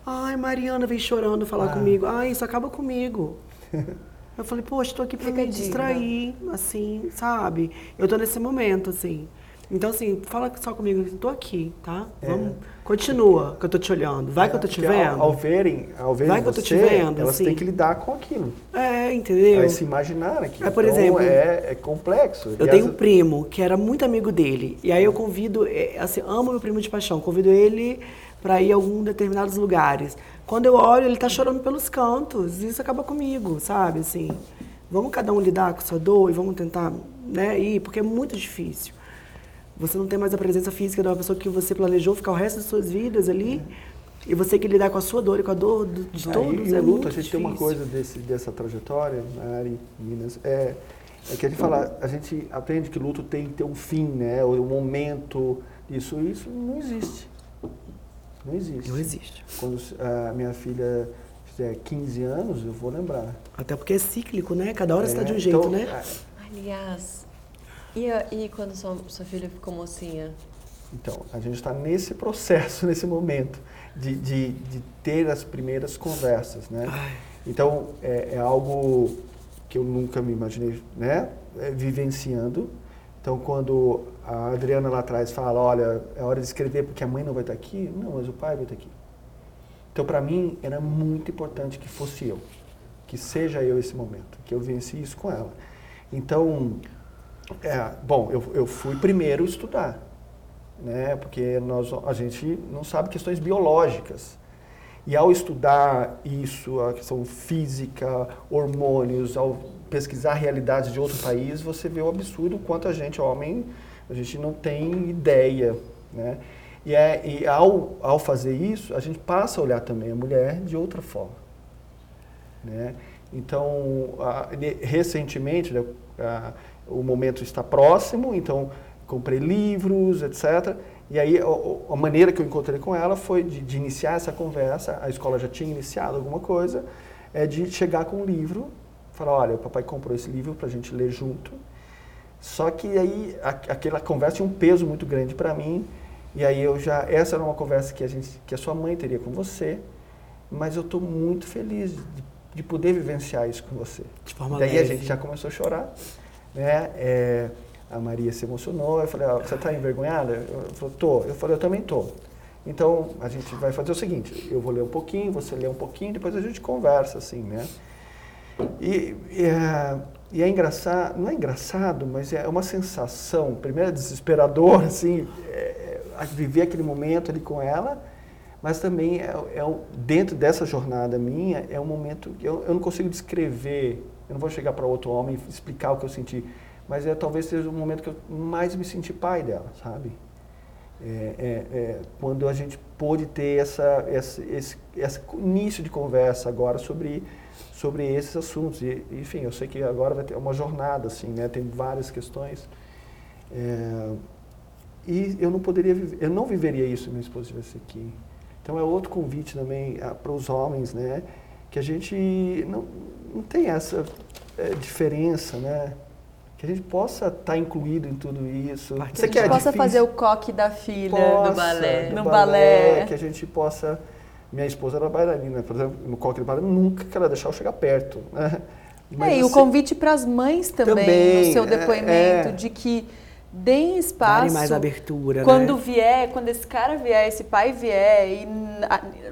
ai, Mariana vem chorando falar Ah. comigo. Ai, isso acaba comigo. eu falei, poxa, tô aqui pra Fica me digna. distrair, assim, sabe? Eu tô nesse momento, assim. Então, assim, fala só comigo, tô aqui, tá? Vamos, continua que eu tô te olhando. Vai que eu tô te É. Vendo. Ao, ao verem, ao verem Vai que eu tô você, te vendo, elas assim. têm que lidar com aquilo. É, entendeu? Aí se imaginar aquilo. É, por Então, exemplo, é, é complexo. Eu tenho um primo que era muito amigo dele. E aí eu convido, é, assim, amo meu primo de paixão. Convido ele para ir a algum determinados lugares. Quando eu olho, ele tá chorando pelos cantos. E isso acaba comigo, sabe? Assim, vamos cada um lidar com sua dor e vamos tentar, né, ir, porque é muito difícil. Você não tem mais a presença física de uma pessoa que você planejou ficar o resto das suas vidas ali. E você tem que lidar com a sua dor e com a dor do- de Aí, todos. e é luto, muito a gente tem uma difícil. coisa desse, dessa trajetória, Mari, Minas, é, É que a gente fala, a gente aprende que luto tem que ter um fim, né? O um momento disso. Isso não existe. Não existe. Não existe. Quando a minha filha fizer 15 anos, eu vou lembrar. Até porque é cíclico, né? Cada hora é, está de um jeito, então, né? É. Aliás, e, e quando sua, sua filha ficou mocinha? Então, a gente está nesse processo, nesse momento, de, de, de, ter as primeiras conversas, né? Ai. Então, é, é, algo que eu nunca me imaginei, né? É, vivenciando. Então, quando a Adriana lá atrás fala, olha, é hora de escrever porque a mãe não vai estar aqui, não, mas o pai vai estar aqui. Então, para mim, era muito importante que fosse eu, que seja eu esse momento, que eu venci isso com ela. Então, é, bom, eu, eu fui primeiro estudar, né? Porque nós, a gente não sabe questões biológicas. E ao estudar isso, a questão física, hormônios, ao pesquisar realidades de outro país, você vê o absurdo quanto a gente, homem, a gente não tem ideia, né? E, é, e ao, ao fazer isso, a gente passa a olhar também a mulher de outra forma, né? Então, a, recentemente, né, a, o momento está próximo, então comprei livros, etc. E aí a, a maneira que eu encontrei com ela foi de, de, iniciar essa conversa, a escola já tinha iniciado alguma coisa, é de chegar com um livro, falar, olha, o papai comprou esse livro para a gente ler junto. Só que aí a, aquela conversa tinha um peso muito grande para mim, e aí eu já, essa era uma conversa que a, gente, que a sua mãe teria com você, mas eu estou muito feliz de, de, poder vivenciar isso com você. De forma Daí leve. a gente já começou a chorar, né? É, a Maria se emocionou, eu falei, ah, você está envergonhada? Eu falei, tô. Eu falei, eu também tô. Então, a gente vai fazer o seguinte, eu vou ler um pouquinho, você lê um pouquinho, depois a gente conversa, assim, né? E, e, é, e é engraçado, não é engraçado, mas é uma sensação, primeiro é desesperador, assim, é, é, viver aquele momento ali com ela, mas também é, é, dentro dessa jornada minha, é um momento que eu, eu não consigo descrever, eu não vou chegar para outro homem e explicar o que eu senti, mas é talvez seja o momento que eu mais me senti pai dela, sabe? É, é, é, quando a gente pôde ter essa, essa, esse, esse início de conversa agora sobre, sobre esses assuntos. E, enfim, eu sei que agora vai ter uma jornada, assim, né? Tem várias questões. É, e eu não poderia viver, eu não viveria isso se minha esposa estivesse aqui. Então é outro convite também ah, para os homens, né? Que a gente não, não tem essa é, diferença, né? que a gente possa estar tá incluído em tudo isso. Que a gente é possa difícil, fazer o coque da filha possa, no balé. No balé, balé. Que a gente possa... Minha esposa era bailarina, por exemplo, no coque do balé, nunca que ela deixar eu chegar perto. Né? Mas, é, e o assim, convite para as mães também, também, no seu depoimento, é, é. de que deem espaço. Dare mais abertura, Quando né? vier, quando esse cara vier, esse pai vier e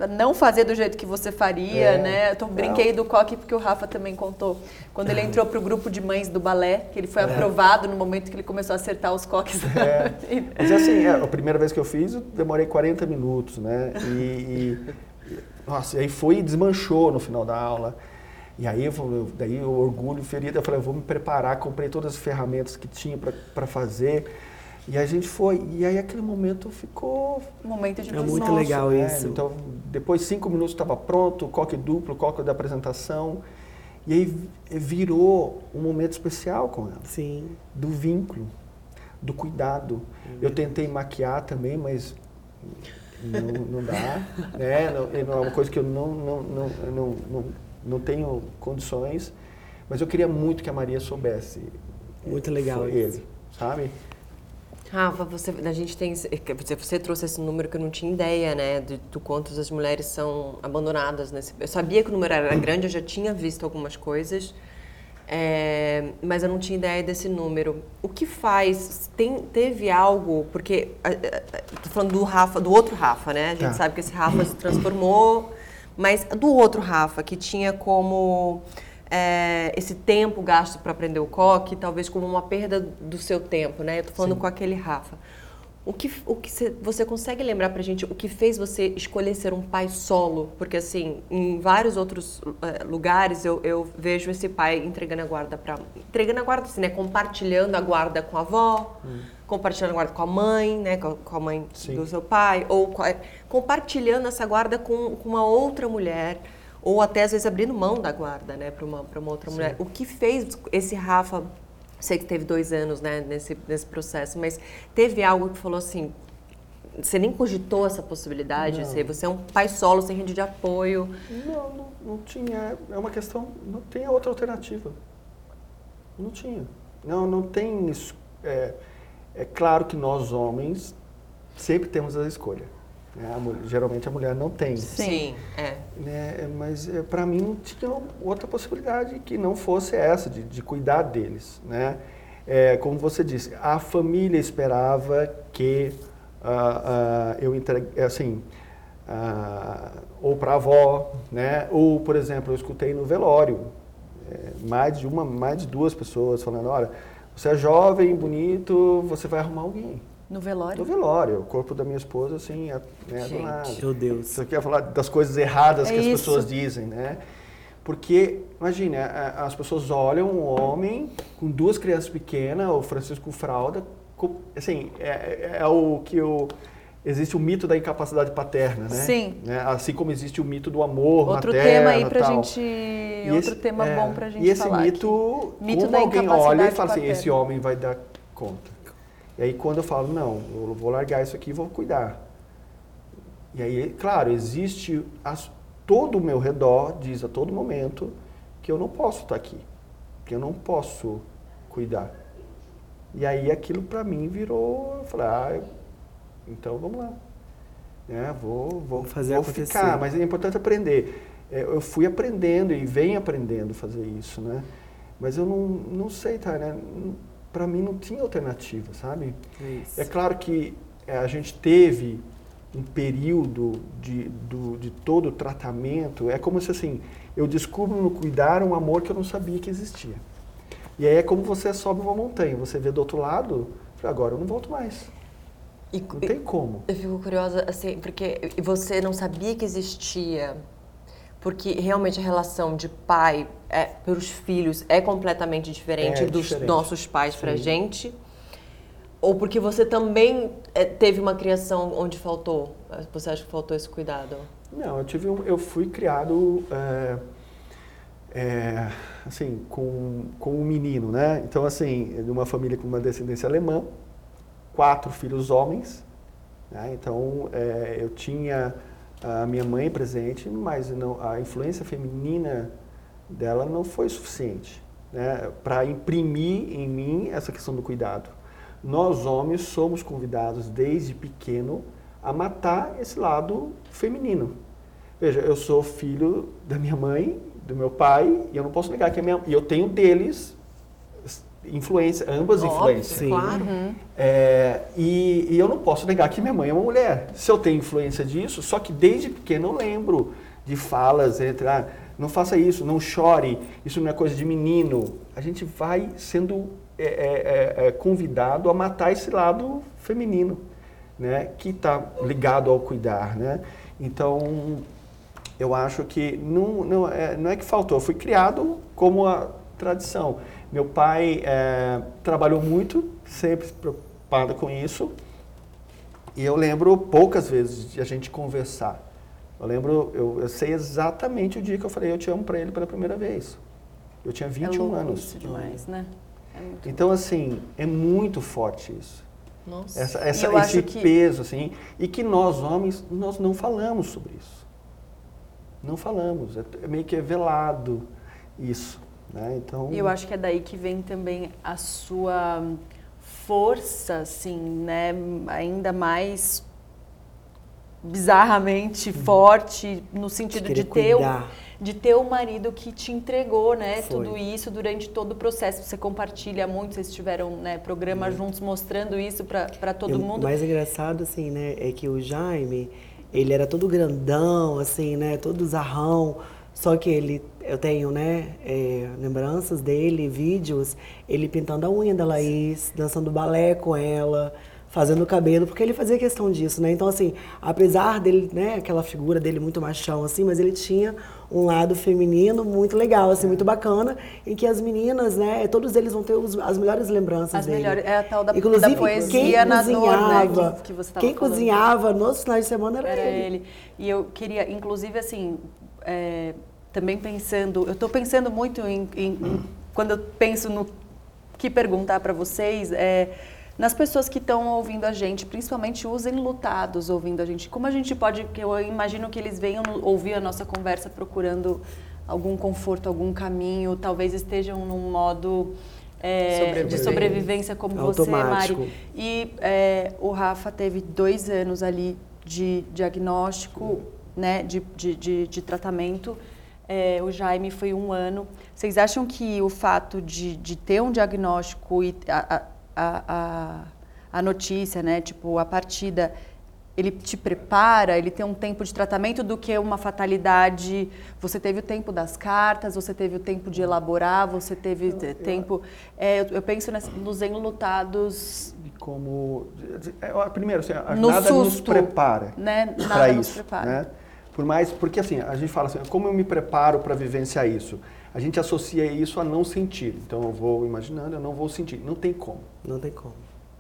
não fazer do jeito que você faria, é, né? Eu brinquei do coque porque o Rafa também contou. Quando ele entrou para o grupo de mães do balé, que ele foi é. aprovado no momento que ele começou a acertar os coques. É. Mas assim, é, a primeira vez que eu fiz, eu demorei 40 minutos, né? E, e nossa, e aí foi e desmanchou no final da aula. E aí, eu, daí o orgulho ferido, eu falei, eu vou me preparar, comprei todas as ferramentas que tinha para fazer. E a gente foi. E aí aquele momento ficou... Um momento de É muito nosso, legal né? isso. Então, depois cinco minutos estava pronto, coque duplo, coque da apresentação. E aí virou um momento especial com ela. Sim. Do vínculo, do cuidado. Uhum. Eu tentei maquiar também, mas não, não dá. né? não, não, é uma coisa que eu não, não, não, não, não tenho condições, mas eu queria muito que a Maria soubesse. Muito legal ele, sabe? Rafa, você, a gente tem, você, você trouxe esse número que eu não tinha ideia, né, de, do quanto as mulheres são abandonadas nesse. Eu sabia que o número era grande, eu já tinha visto algumas coisas, é, mas eu não tinha ideia desse número. O que faz? Tem, teve algo? Porque estou falando do Rafa, do outro Rafa, né? A gente tá. sabe que esse Rafa se transformou mas do outro Rafa, que tinha como é, esse tempo gasto para aprender o coque, talvez como uma perda do seu tempo, né? Eu tô falando Sim. com aquele Rafa. O que, o que cê, você consegue lembrar pra gente o que fez você escolher ser um pai solo? Porque, assim, em vários outros uh, lugares eu, eu, vejo esse pai entregando a guarda para Entregando a guarda, assim, né? Compartilhando a guarda com a avó. Hum compartilhando a guarda com a mãe, né, com a mãe Sim. do seu pai, ou compartilhando essa guarda com, com, uma outra mulher, ou até às vezes abrindo mão da guarda, né, para uma, uma outra Sim. mulher. O que fez esse Rafa Sei que teve dois anos né, nesse, nesse processo, mas teve algo que falou assim, você nem cogitou essa possibilidade? Você, você é um pai solo, sem rede de apoio? Não, não, não tinha. É uma questão, não tem outra alternativa. Não tinha. Não, não tem isso. É, é claro que nós homens sempre temos a escolha. Né? A mulher, geralmente a mulher não tem. Sim, é. Né? Mas é, para mim não tinha outra possibilidade que não fosse essa, de, de cuidar deles. Né? É, como você disse, a família esperava que uh, uh, eu entregue, assim, uh, ou para a avó, né? ou, por exemplo, eu escutei no velório, é, mais de uma, mais de duas pessoas falando, olha, você é jovem, bonito, você vai arrumar alguém. No velório? No velório. O corpo da minha esposa, assim, é, né, do lado. Meu Deus. Você quer falar das coisas erradas é que isso. as pessoas dizem, né? Porque, imagine, as pessoas olham um homem com duas crianças pequenas, o Francisco Fralda, assim, é, é, é o que o existe o mito da incapacidade paterna, né? Sim. Né? Assim como existe o mito do amor outro materno, tema aí pra tal. gente, e outro esse, tema é, bom pra gente E esse falar mito, aqui. mito como alguém olha e fala paterna. assim, esse homem vai dar conta. E aí quando eu falo, não, eu vou largar isso aqui e vou cuidar. E aí, claro, existe as, todo o meu redor diz a todo momento que eu não posso estar aqui, que eu não posso cuidar. E aí aquilo para mim virou, eu falei, ah, então vamos lá. É, vou, vou, fazer vou acontecer. ficar, mas é importante aprender. É, eu fui aprendendo e venho aprendendo a fazer isso, né? Mas eu não, não sei, tá, né? Para mim não tinha alternativa, sabe? É, é claro que é, a gente teve um período de, do, de todo o tratamento, é como se assim, eu descubro no cuidar um amor que eu não sabia que existia. E aí é como você sobe uma montanha, você vê do outro lado, agora eu não volto mais. E, não tem como. Eu fico curiosa, assim, porque você não sabia que existia, porque realmente a relação de pai é, pelos filhos é completamente diferente É dos diferente. nossos pais pra Sim. gente? Ou porque você também é, teve uma criação onde faltou? Você acha que faltou esse cuidado? Não, eu tive um, eu fui criado é, é, assim com, com um menino, né? Então assim, de uma família com uma descendência alemã, quatro filhos homens, né? Então é, eu tinha a minha mãe presente, mas não, a influência feminina dela não foi suficiente, né? Para imprimir em mim essa questão do cuidado. Nós homens somos convidados desde pequeno a matar esse lado feminino. Veja, eu sou filho da minha mãe, do meu pai, e eu não posso negar que a minha, e eu tenho deles influência, ambas Óbvio, influências. Claro. É, e, e eu não posso negar que minha mãe é uma mulher. Se eu tenho influência disso, só que desde pequeno eu lembro de falas entre, ah, não faça isso, não chore, isso não é coisa de menino. A gente vai sendo é, é, é, convidado a matar esse lado feminino, né, que está ligado ao cuidar, né. Então, eu acho que não, não, é, não é que faltou, eu fui criado como a tradição. Meu pai é, trabalhou muito, sempre preocupado com isso, e eu lembro poucas vezes de a gente conversar. Eu lembro, eu, eu sei exatamente o dia que eu falei eu te amo para ele pela primeira vez. Eu tinha 21 é louco anos. Isso demais, né? É Então, assim, é muito forte isso. Nossa. Essa, essa, esse que- peso, assim, e que nós, homens, nós não falamos sobre isso. Não falamos, é, é meio que é velado isso, né? Então, E eu acho que é daí que vem também a sua força, assim, né? Ainda mais bizarramente forte no sentido de, ter o, cuidar. de ter o marido que te entregou, né? Foi. Tudo isso durante todo o processo. Você compartilha muito, vocês tiveram né, programas juntos mostrando isso para todo E o mundo. mais engraçado, assim, né, é que o Jaime, ele era todo grandão, assim, né, todo zarrão. Só que ele, eu tenho, né, é, lembranças dele, vídeos, ele pintando a unha da Laís, dançando balé com ela, fazendo o cabelo, porque ele fazia questão disso, né? Então, assim, apesar dele, né, aquela figura dele muito machão, assim, mas ele tinha um lado feminino muito legal, assim, muito bacana, em que as meninas, né, todos eles vão ter os- as melhores lembranças As dele. melhores, é a tal da, Inclusive, da poesia na dor, né? cozinhava, Que, que você tava quem falando. cozinhava nos finais de semana era, Era ele. ele. E eu queria, inclusive, assim, é, também pensando, eu estou pensando muito em, em- em- quando eu penso no que perguntar para vocês é nas pessoas que estão ouvindo a gente, principalmente os enlutados ouvindo a gente, como a gente pode, que eu imagino que eles venham ouvir a nossa conversa procurando algum conforto, algum caminho, talvez estejam num modo é, de sobrevivência como Automático. você, Mari. E é, o Rafa teve dois anos ali de diagnóstico, né, de, de, de, de tratamento. É, o Jaime foi um ano. Vocês acham que o fato de, de ter um diagnóstico e a, a, a, a notícia, né, tipo, a partida, ele te prepara, ele tem um tempo de tratamento do que uma fatalidade. Você teve o tempo das cartas, você teve o tempo de elaborar, você teve eu, tempo. É, eu, eu, penso nessa, nos enlutados. Como. É, primeiro, assim, no nada susto, nos prepara né? para isso. Prepara. Né? Por mais. Porque assim, a gente fala assim, como eu me preparo para vivenciar isso? A gente associa isso a não sentir. Então eu vou imaginando, eu não vou sentir. Não tem como. Não tem como.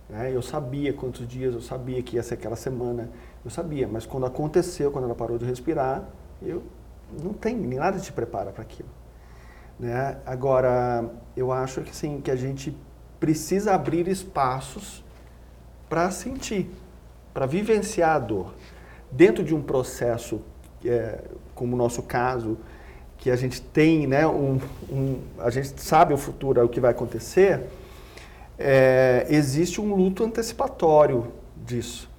Né? Eu sabia quantos dias, eu sabia que ia ser aquela semana, eu sabia, mas quando aconteceu, quando ela parou de respirar, eu não tem nem nada te prepara para aquilo. Né? Agora, eu acho que sim, que a gente precisa abrir espaços para sentir, para vivenciar a dor. Dentro de um processo, é, como o nosso caso, que a gente tem, né, um, um, a gente sabe o futuro, o que vai acontecer, é, existe um luto antecipatório disso,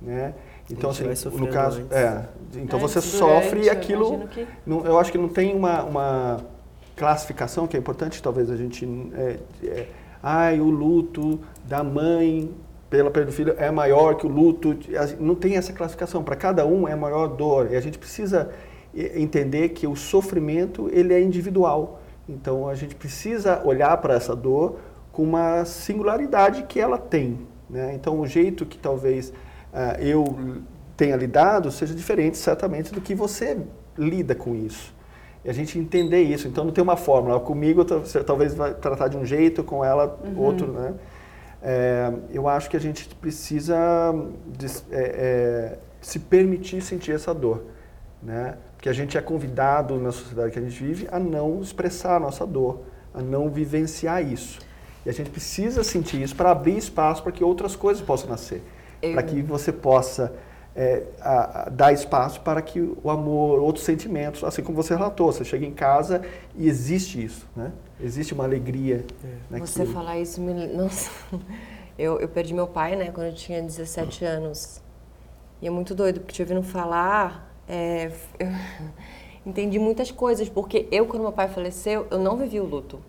né? Então assim, no caso, antes. é, então você sofre aquilo. Que... Não, eu acho que não tem uma, uma classificação que é importante, talvez a gente, é, é, ai, o luto da mãe pela perda do filho é maior que o luto. Não tem essa classificação. Para cada um é maior dor. E a gente precisa entender que o sofrimento ele é individual. Então a gente precisa olhar para essa dor com uma singularidade que ela tem. Né? Então, o jeito que talvez uh, eu tenha lidado seja diferente, certamente, do que você lida com isso. E a gente entender isso. Então, não tem uma fórmula. Comigo, você talvez vai tratar de um jeito, com ela, uhum. outro. Né? É, eu acho que a gente precisa de, é, é, se permitir sentir essa dor. Né? Porque a gente é convidado na sociedade que a gente vive a não expressar a nossa dor, a não vivenciar isso. E a gente precisa sentir isso para abrir espaço para que outras coisas possam nascer. Eu... Para que você possa é, a, a, dar espaço para que o amor, outros sentimentos, assim como você relatou, você chega em casa e existe isso, né? Existe uma alegria. É. Você falar isso, me... nossa, eu, eu perdi meu pai, né, quando eu tinha 17 anos. E é muito doido, porque te ouvindo falar, é, eu entendi muitas coisas, porque eu, quando meu pai faleceu, eu não vivi o luto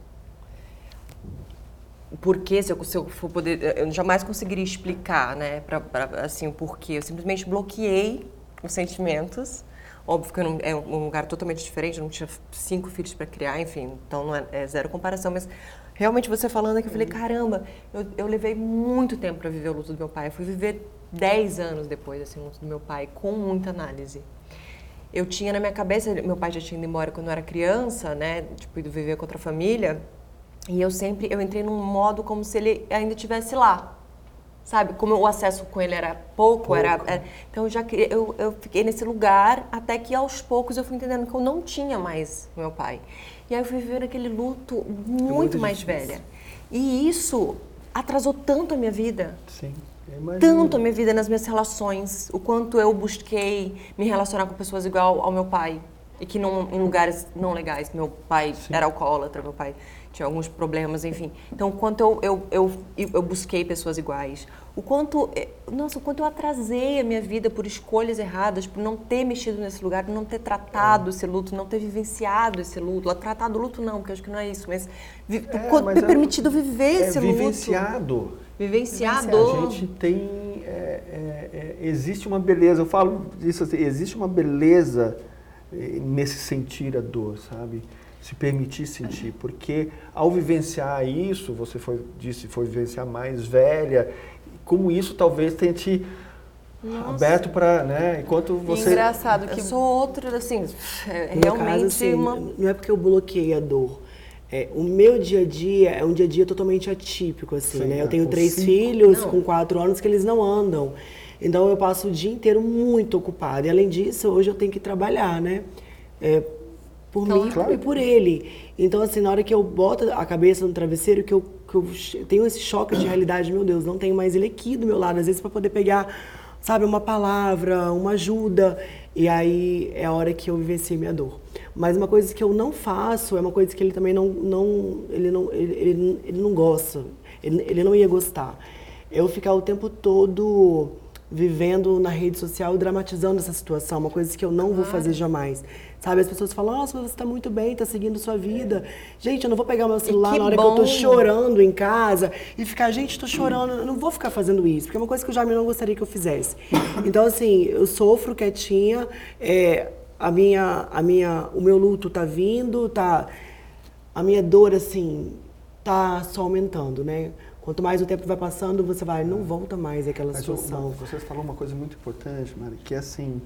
porquê, se eu, se eu for poder, eu jamais conseguiria explicar, né, pra, pra, assim, o porquê. Eu simplesmente bloqueei os sentimentos. Óbvio que não, é um lugar totalmente diferente, eu não tinha cinco filhos para criar, enfim, então não é, é, zero comparação, mas realmente você falando aqui, eu falei, caramba, eu, eu levei muito tempo para viver o luto do meu pai. Eu fui viver dez anos depois, assim, o luto do meu pai, com muita análise. Eu tinha na minha cabeça, meu pai já tinha ido embora quando eu era criança, né, tipo, ido viver com outra família, e eu sempre, eu entrei num modo como se ele ainda estivesse lá, sabe? Como o acesso com ele era pouco, pouco. Era, era, então eu já eu, eu fiquei nesse lugar até que aos poucos eu fui entendendo que eu não tinha mais meu pai. E aí eu fui viver aquele luto muito, muito mais difícil. velha. E isso atrasou tanto a minha vida. Sim. Tanto a minha vida nas minhas relações, o quanto eu busquei me relacionar com pessoas igual ao meu pai e que não em lugares não legais. Meu pai Sim. era alcoólatra, meu pai tinha alguns problemas, enfim. Então, o quanto eu, eu, eu, eu busquei pessoas iguais, o quanto, eh, nossa, o quanto eu atrasei a minha vida por escolhas erradas, por não ter mexido nesse lugar, por não ter tratado é. esse luto, não ter vivenciado esse luto. Tratado o luto não, porque acho que não é isso, mas, é, mas ter é, permitido viver é esse vivenciado. luto. Vivenciado. Vivenciado. A gente tem, é, é, é, existe uma beleza, eu falo disso assim, existe uma beleza nesse sentir a dor, sabe? Se permitir sentir, porque ao vivenciar isso, você foi disse foi vivenciar mais velha, como isso talvez tenha te Nossa. aberto para, né, enquanto você engraçado que eu sou outra assim, é realmente caso, assim, uma... não é porque eu bloqueei a dor. É, o meu dia a dia é um dia a dia totalmente atípico, assim, Sim, né? Eu tenho três cinco. filhos não. com quatro anos que eles não andam. Então eu passo o dia inteiro muito ocupada. E além disso, hoje eu tenho que trabalhar, né? É, por mim claro. e por ele. Então, assim, na hora que eu boto a cabeça no travesseiro, que eu, que eu tenho esse choque de realidade, meu Deus, não tenho mais ele aqui do meu lado, às vezes para poder pegar, sabe, uma palavra, uma ajuda. E aí é a hora que eu vivencio minha dor. Mas uma coisa que eu não faço é uma coisa que ele também não, não ele não, ele, ele, ele não gosta, ele, ele não ia gostar. Eu ficar o tempo todo vivendo na rede social, dramatizando essa situação, uma coisa que eu não vou fazer jamais. Sabe, as pessoas falam, nossa, você está muito bem, está seguindo sua vida. Gente, eu não vou pegar meu celular na hora bom. que eu estou chorando em casa e ficar, gente, estou chorando, eu não vou ficar fazendo isso, porque é uma coisa que eu já não gostaria que eu fizesse. Então, assim, eu sofro quietinha, é, a minha, a minha, o meu luto está vindo, tá, a minha dor, assim, tá só aumentando, né? Quanto mais o tempo vai passando, você vai, não volta mais aquela Mas situação. Uma, você falou uma coisa muito importante, Mari, que é assim,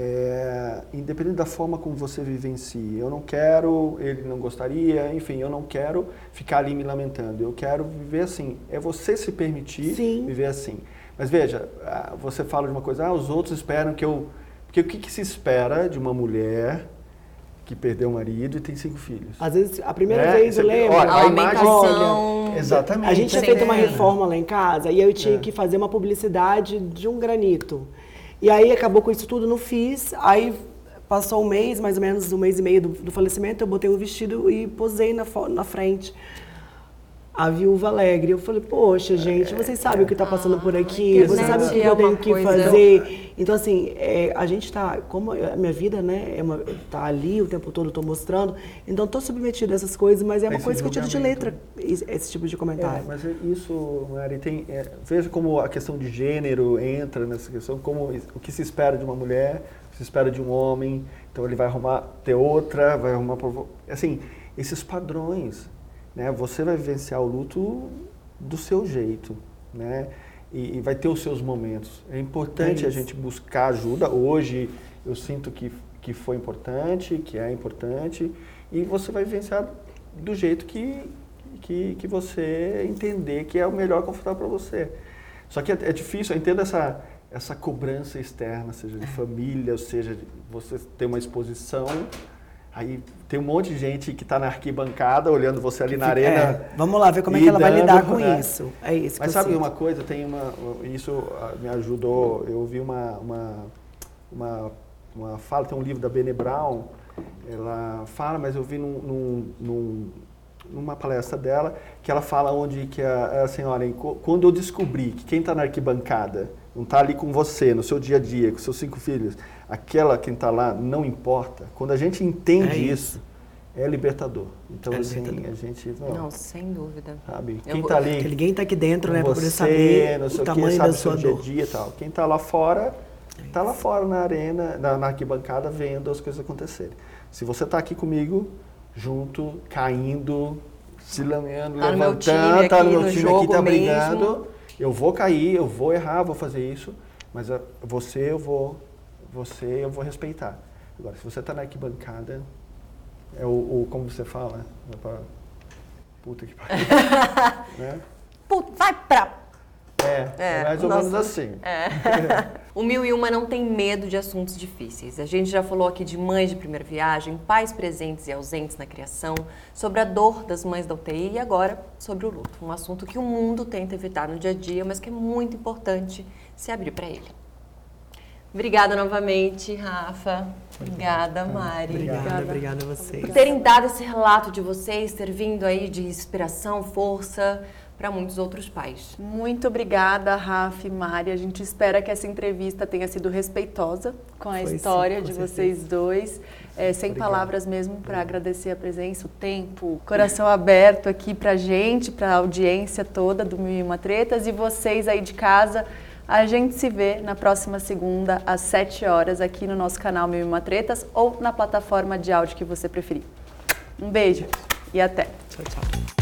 é, independente da forma como você vivencia, eu não quero, ele não gostaria, enfim, eu não quero ficar ali me lamentando. Eu quero viver assim. É você se permitir Sim. viver assim. Mas veja, você fala de uma coisa, ah, os outros esperam que eu. Porque o que, que se espera de uma mulher que perdeu o marido e tem cinco filhos. Às vezes, a primeira é, vez, eu lembro, olha, a, a imagem, olha, exatamente. A gente tinha feito uma reforma lá em casa e eu tinha é. que fazer uma publicidade de um granito. E aí acabou com isso tudo, não fiz. Aí passou um mês, mais ou menos um mês e meio do, do falecimento, eu botei um vestido e posei na, na frente a Viúva Alegre. Eu falei, poxa, gente, vocês sabem o que está passando por aqui, vocês sabem o que eu tenho que fazer. Então, assim, é, a gente está, como a minha vida, né, é uma, tá ali o tempo todo, estou mostrando, então estou submetida a essas coisas, mas é uma esse coisa que eu tiro de letra, esse tipo de comentário. É, mas isso, Mari, tem, é, veja como a questão de gênero entra nessa questão, como o que se espera de uma mulher, o que se espera de um homem, então ele vai arrumar, ter outra, vai arrumar, assim, esses padrões, né? Você vai vivenciar o luto do seu jeito, né? E, e vai ter os seus momentos. É importante é a gente buscar ajuda. Hoje eu sinto que, que foi importante, que é importante, e você vai vivenciar do jeito que, que, que você entender que é o melhor confortável para você. Só que é, é, difícil, eu entendo essa, essa cobrança externa, seja de é. família, ou seja, de você ter uma exposição Aí tem um monte de gente que está na arquibancada olhando você ali na arena. É, vamos lá ver como é que ela vai lidar com né? isso. É isso. Mas sabe sinto. uma coisa? Tem uma, isso ah, me ajudou. Eu vi uma, uma, uma, uma fala, tem um livro da Bene Brown. Ela fala, mas eu vi num, num, num, numa palestra dela que ela fala onde que a, a senhora, quando eu descobri que quem está na arquibancada não está ali com você no seu dia a dia, com seus cinco filhos aquela quem está lá não importa. Quando a gente entende é isso. isso. é libertador. Então, é assim, libertador. a gente. Não, não, sem dúvida. Sabe? Quem está ali. Porque ninguém está aqui dentro, né? Para poder saber o tamanho que, da sua dia a dia e tal. Quem está lá fora, está lá fora na arena, na, na arquibancada, vendo as coisas acontecerem. Se você está aqui comigo, junto, caindo, se lameando, tá levantando, está no meu time aqui, está brigando, eu vou cair, eu vou errar, vou fazer isso, mas você eu vou você eu vou respeitar. Agora, se você está na arquibancada, é o, o, como você fala, é pra, puta que pariu, né? Puta, vai pra... É, é, mais ou menos assim. É. o Mil e Uma não tem medo de assuntos difíceis. A gente já falou aqui de mães de primeira viagem, pais presentes e ausentes na criação, sobre a dor das mães da UTI e agora sobre o luto. Um assunto que o mundo tenta evitar no dia a dia, mas que é muito importante se abrir para ele. Obrigada novamente, Rafa. Obrigada, Mari. Obrigada, obrigada a vocês. Por terem dado esse relato de vocês, ter vindo aí de inspiração, força para muitos outros pais. Muito obrigada, Rafa e Mari. A gente espera que essa entrevista tenha sido respeitosa com a Foi história sim, com de certeza. vocês dois. É, sem Obrigado. palavras mesmo para agradecer a presença, o tempo, coração aberto aqui para gente, para a audiência toda do Mil e Uma Tretas e vocês aí de casa. A gente se vê na próxima segunda, às 7 horas, aqui no nosso canal Mil e Tretas ou na plataforma de áudio que você preferir. Um beijo e até. Tchau, tchau.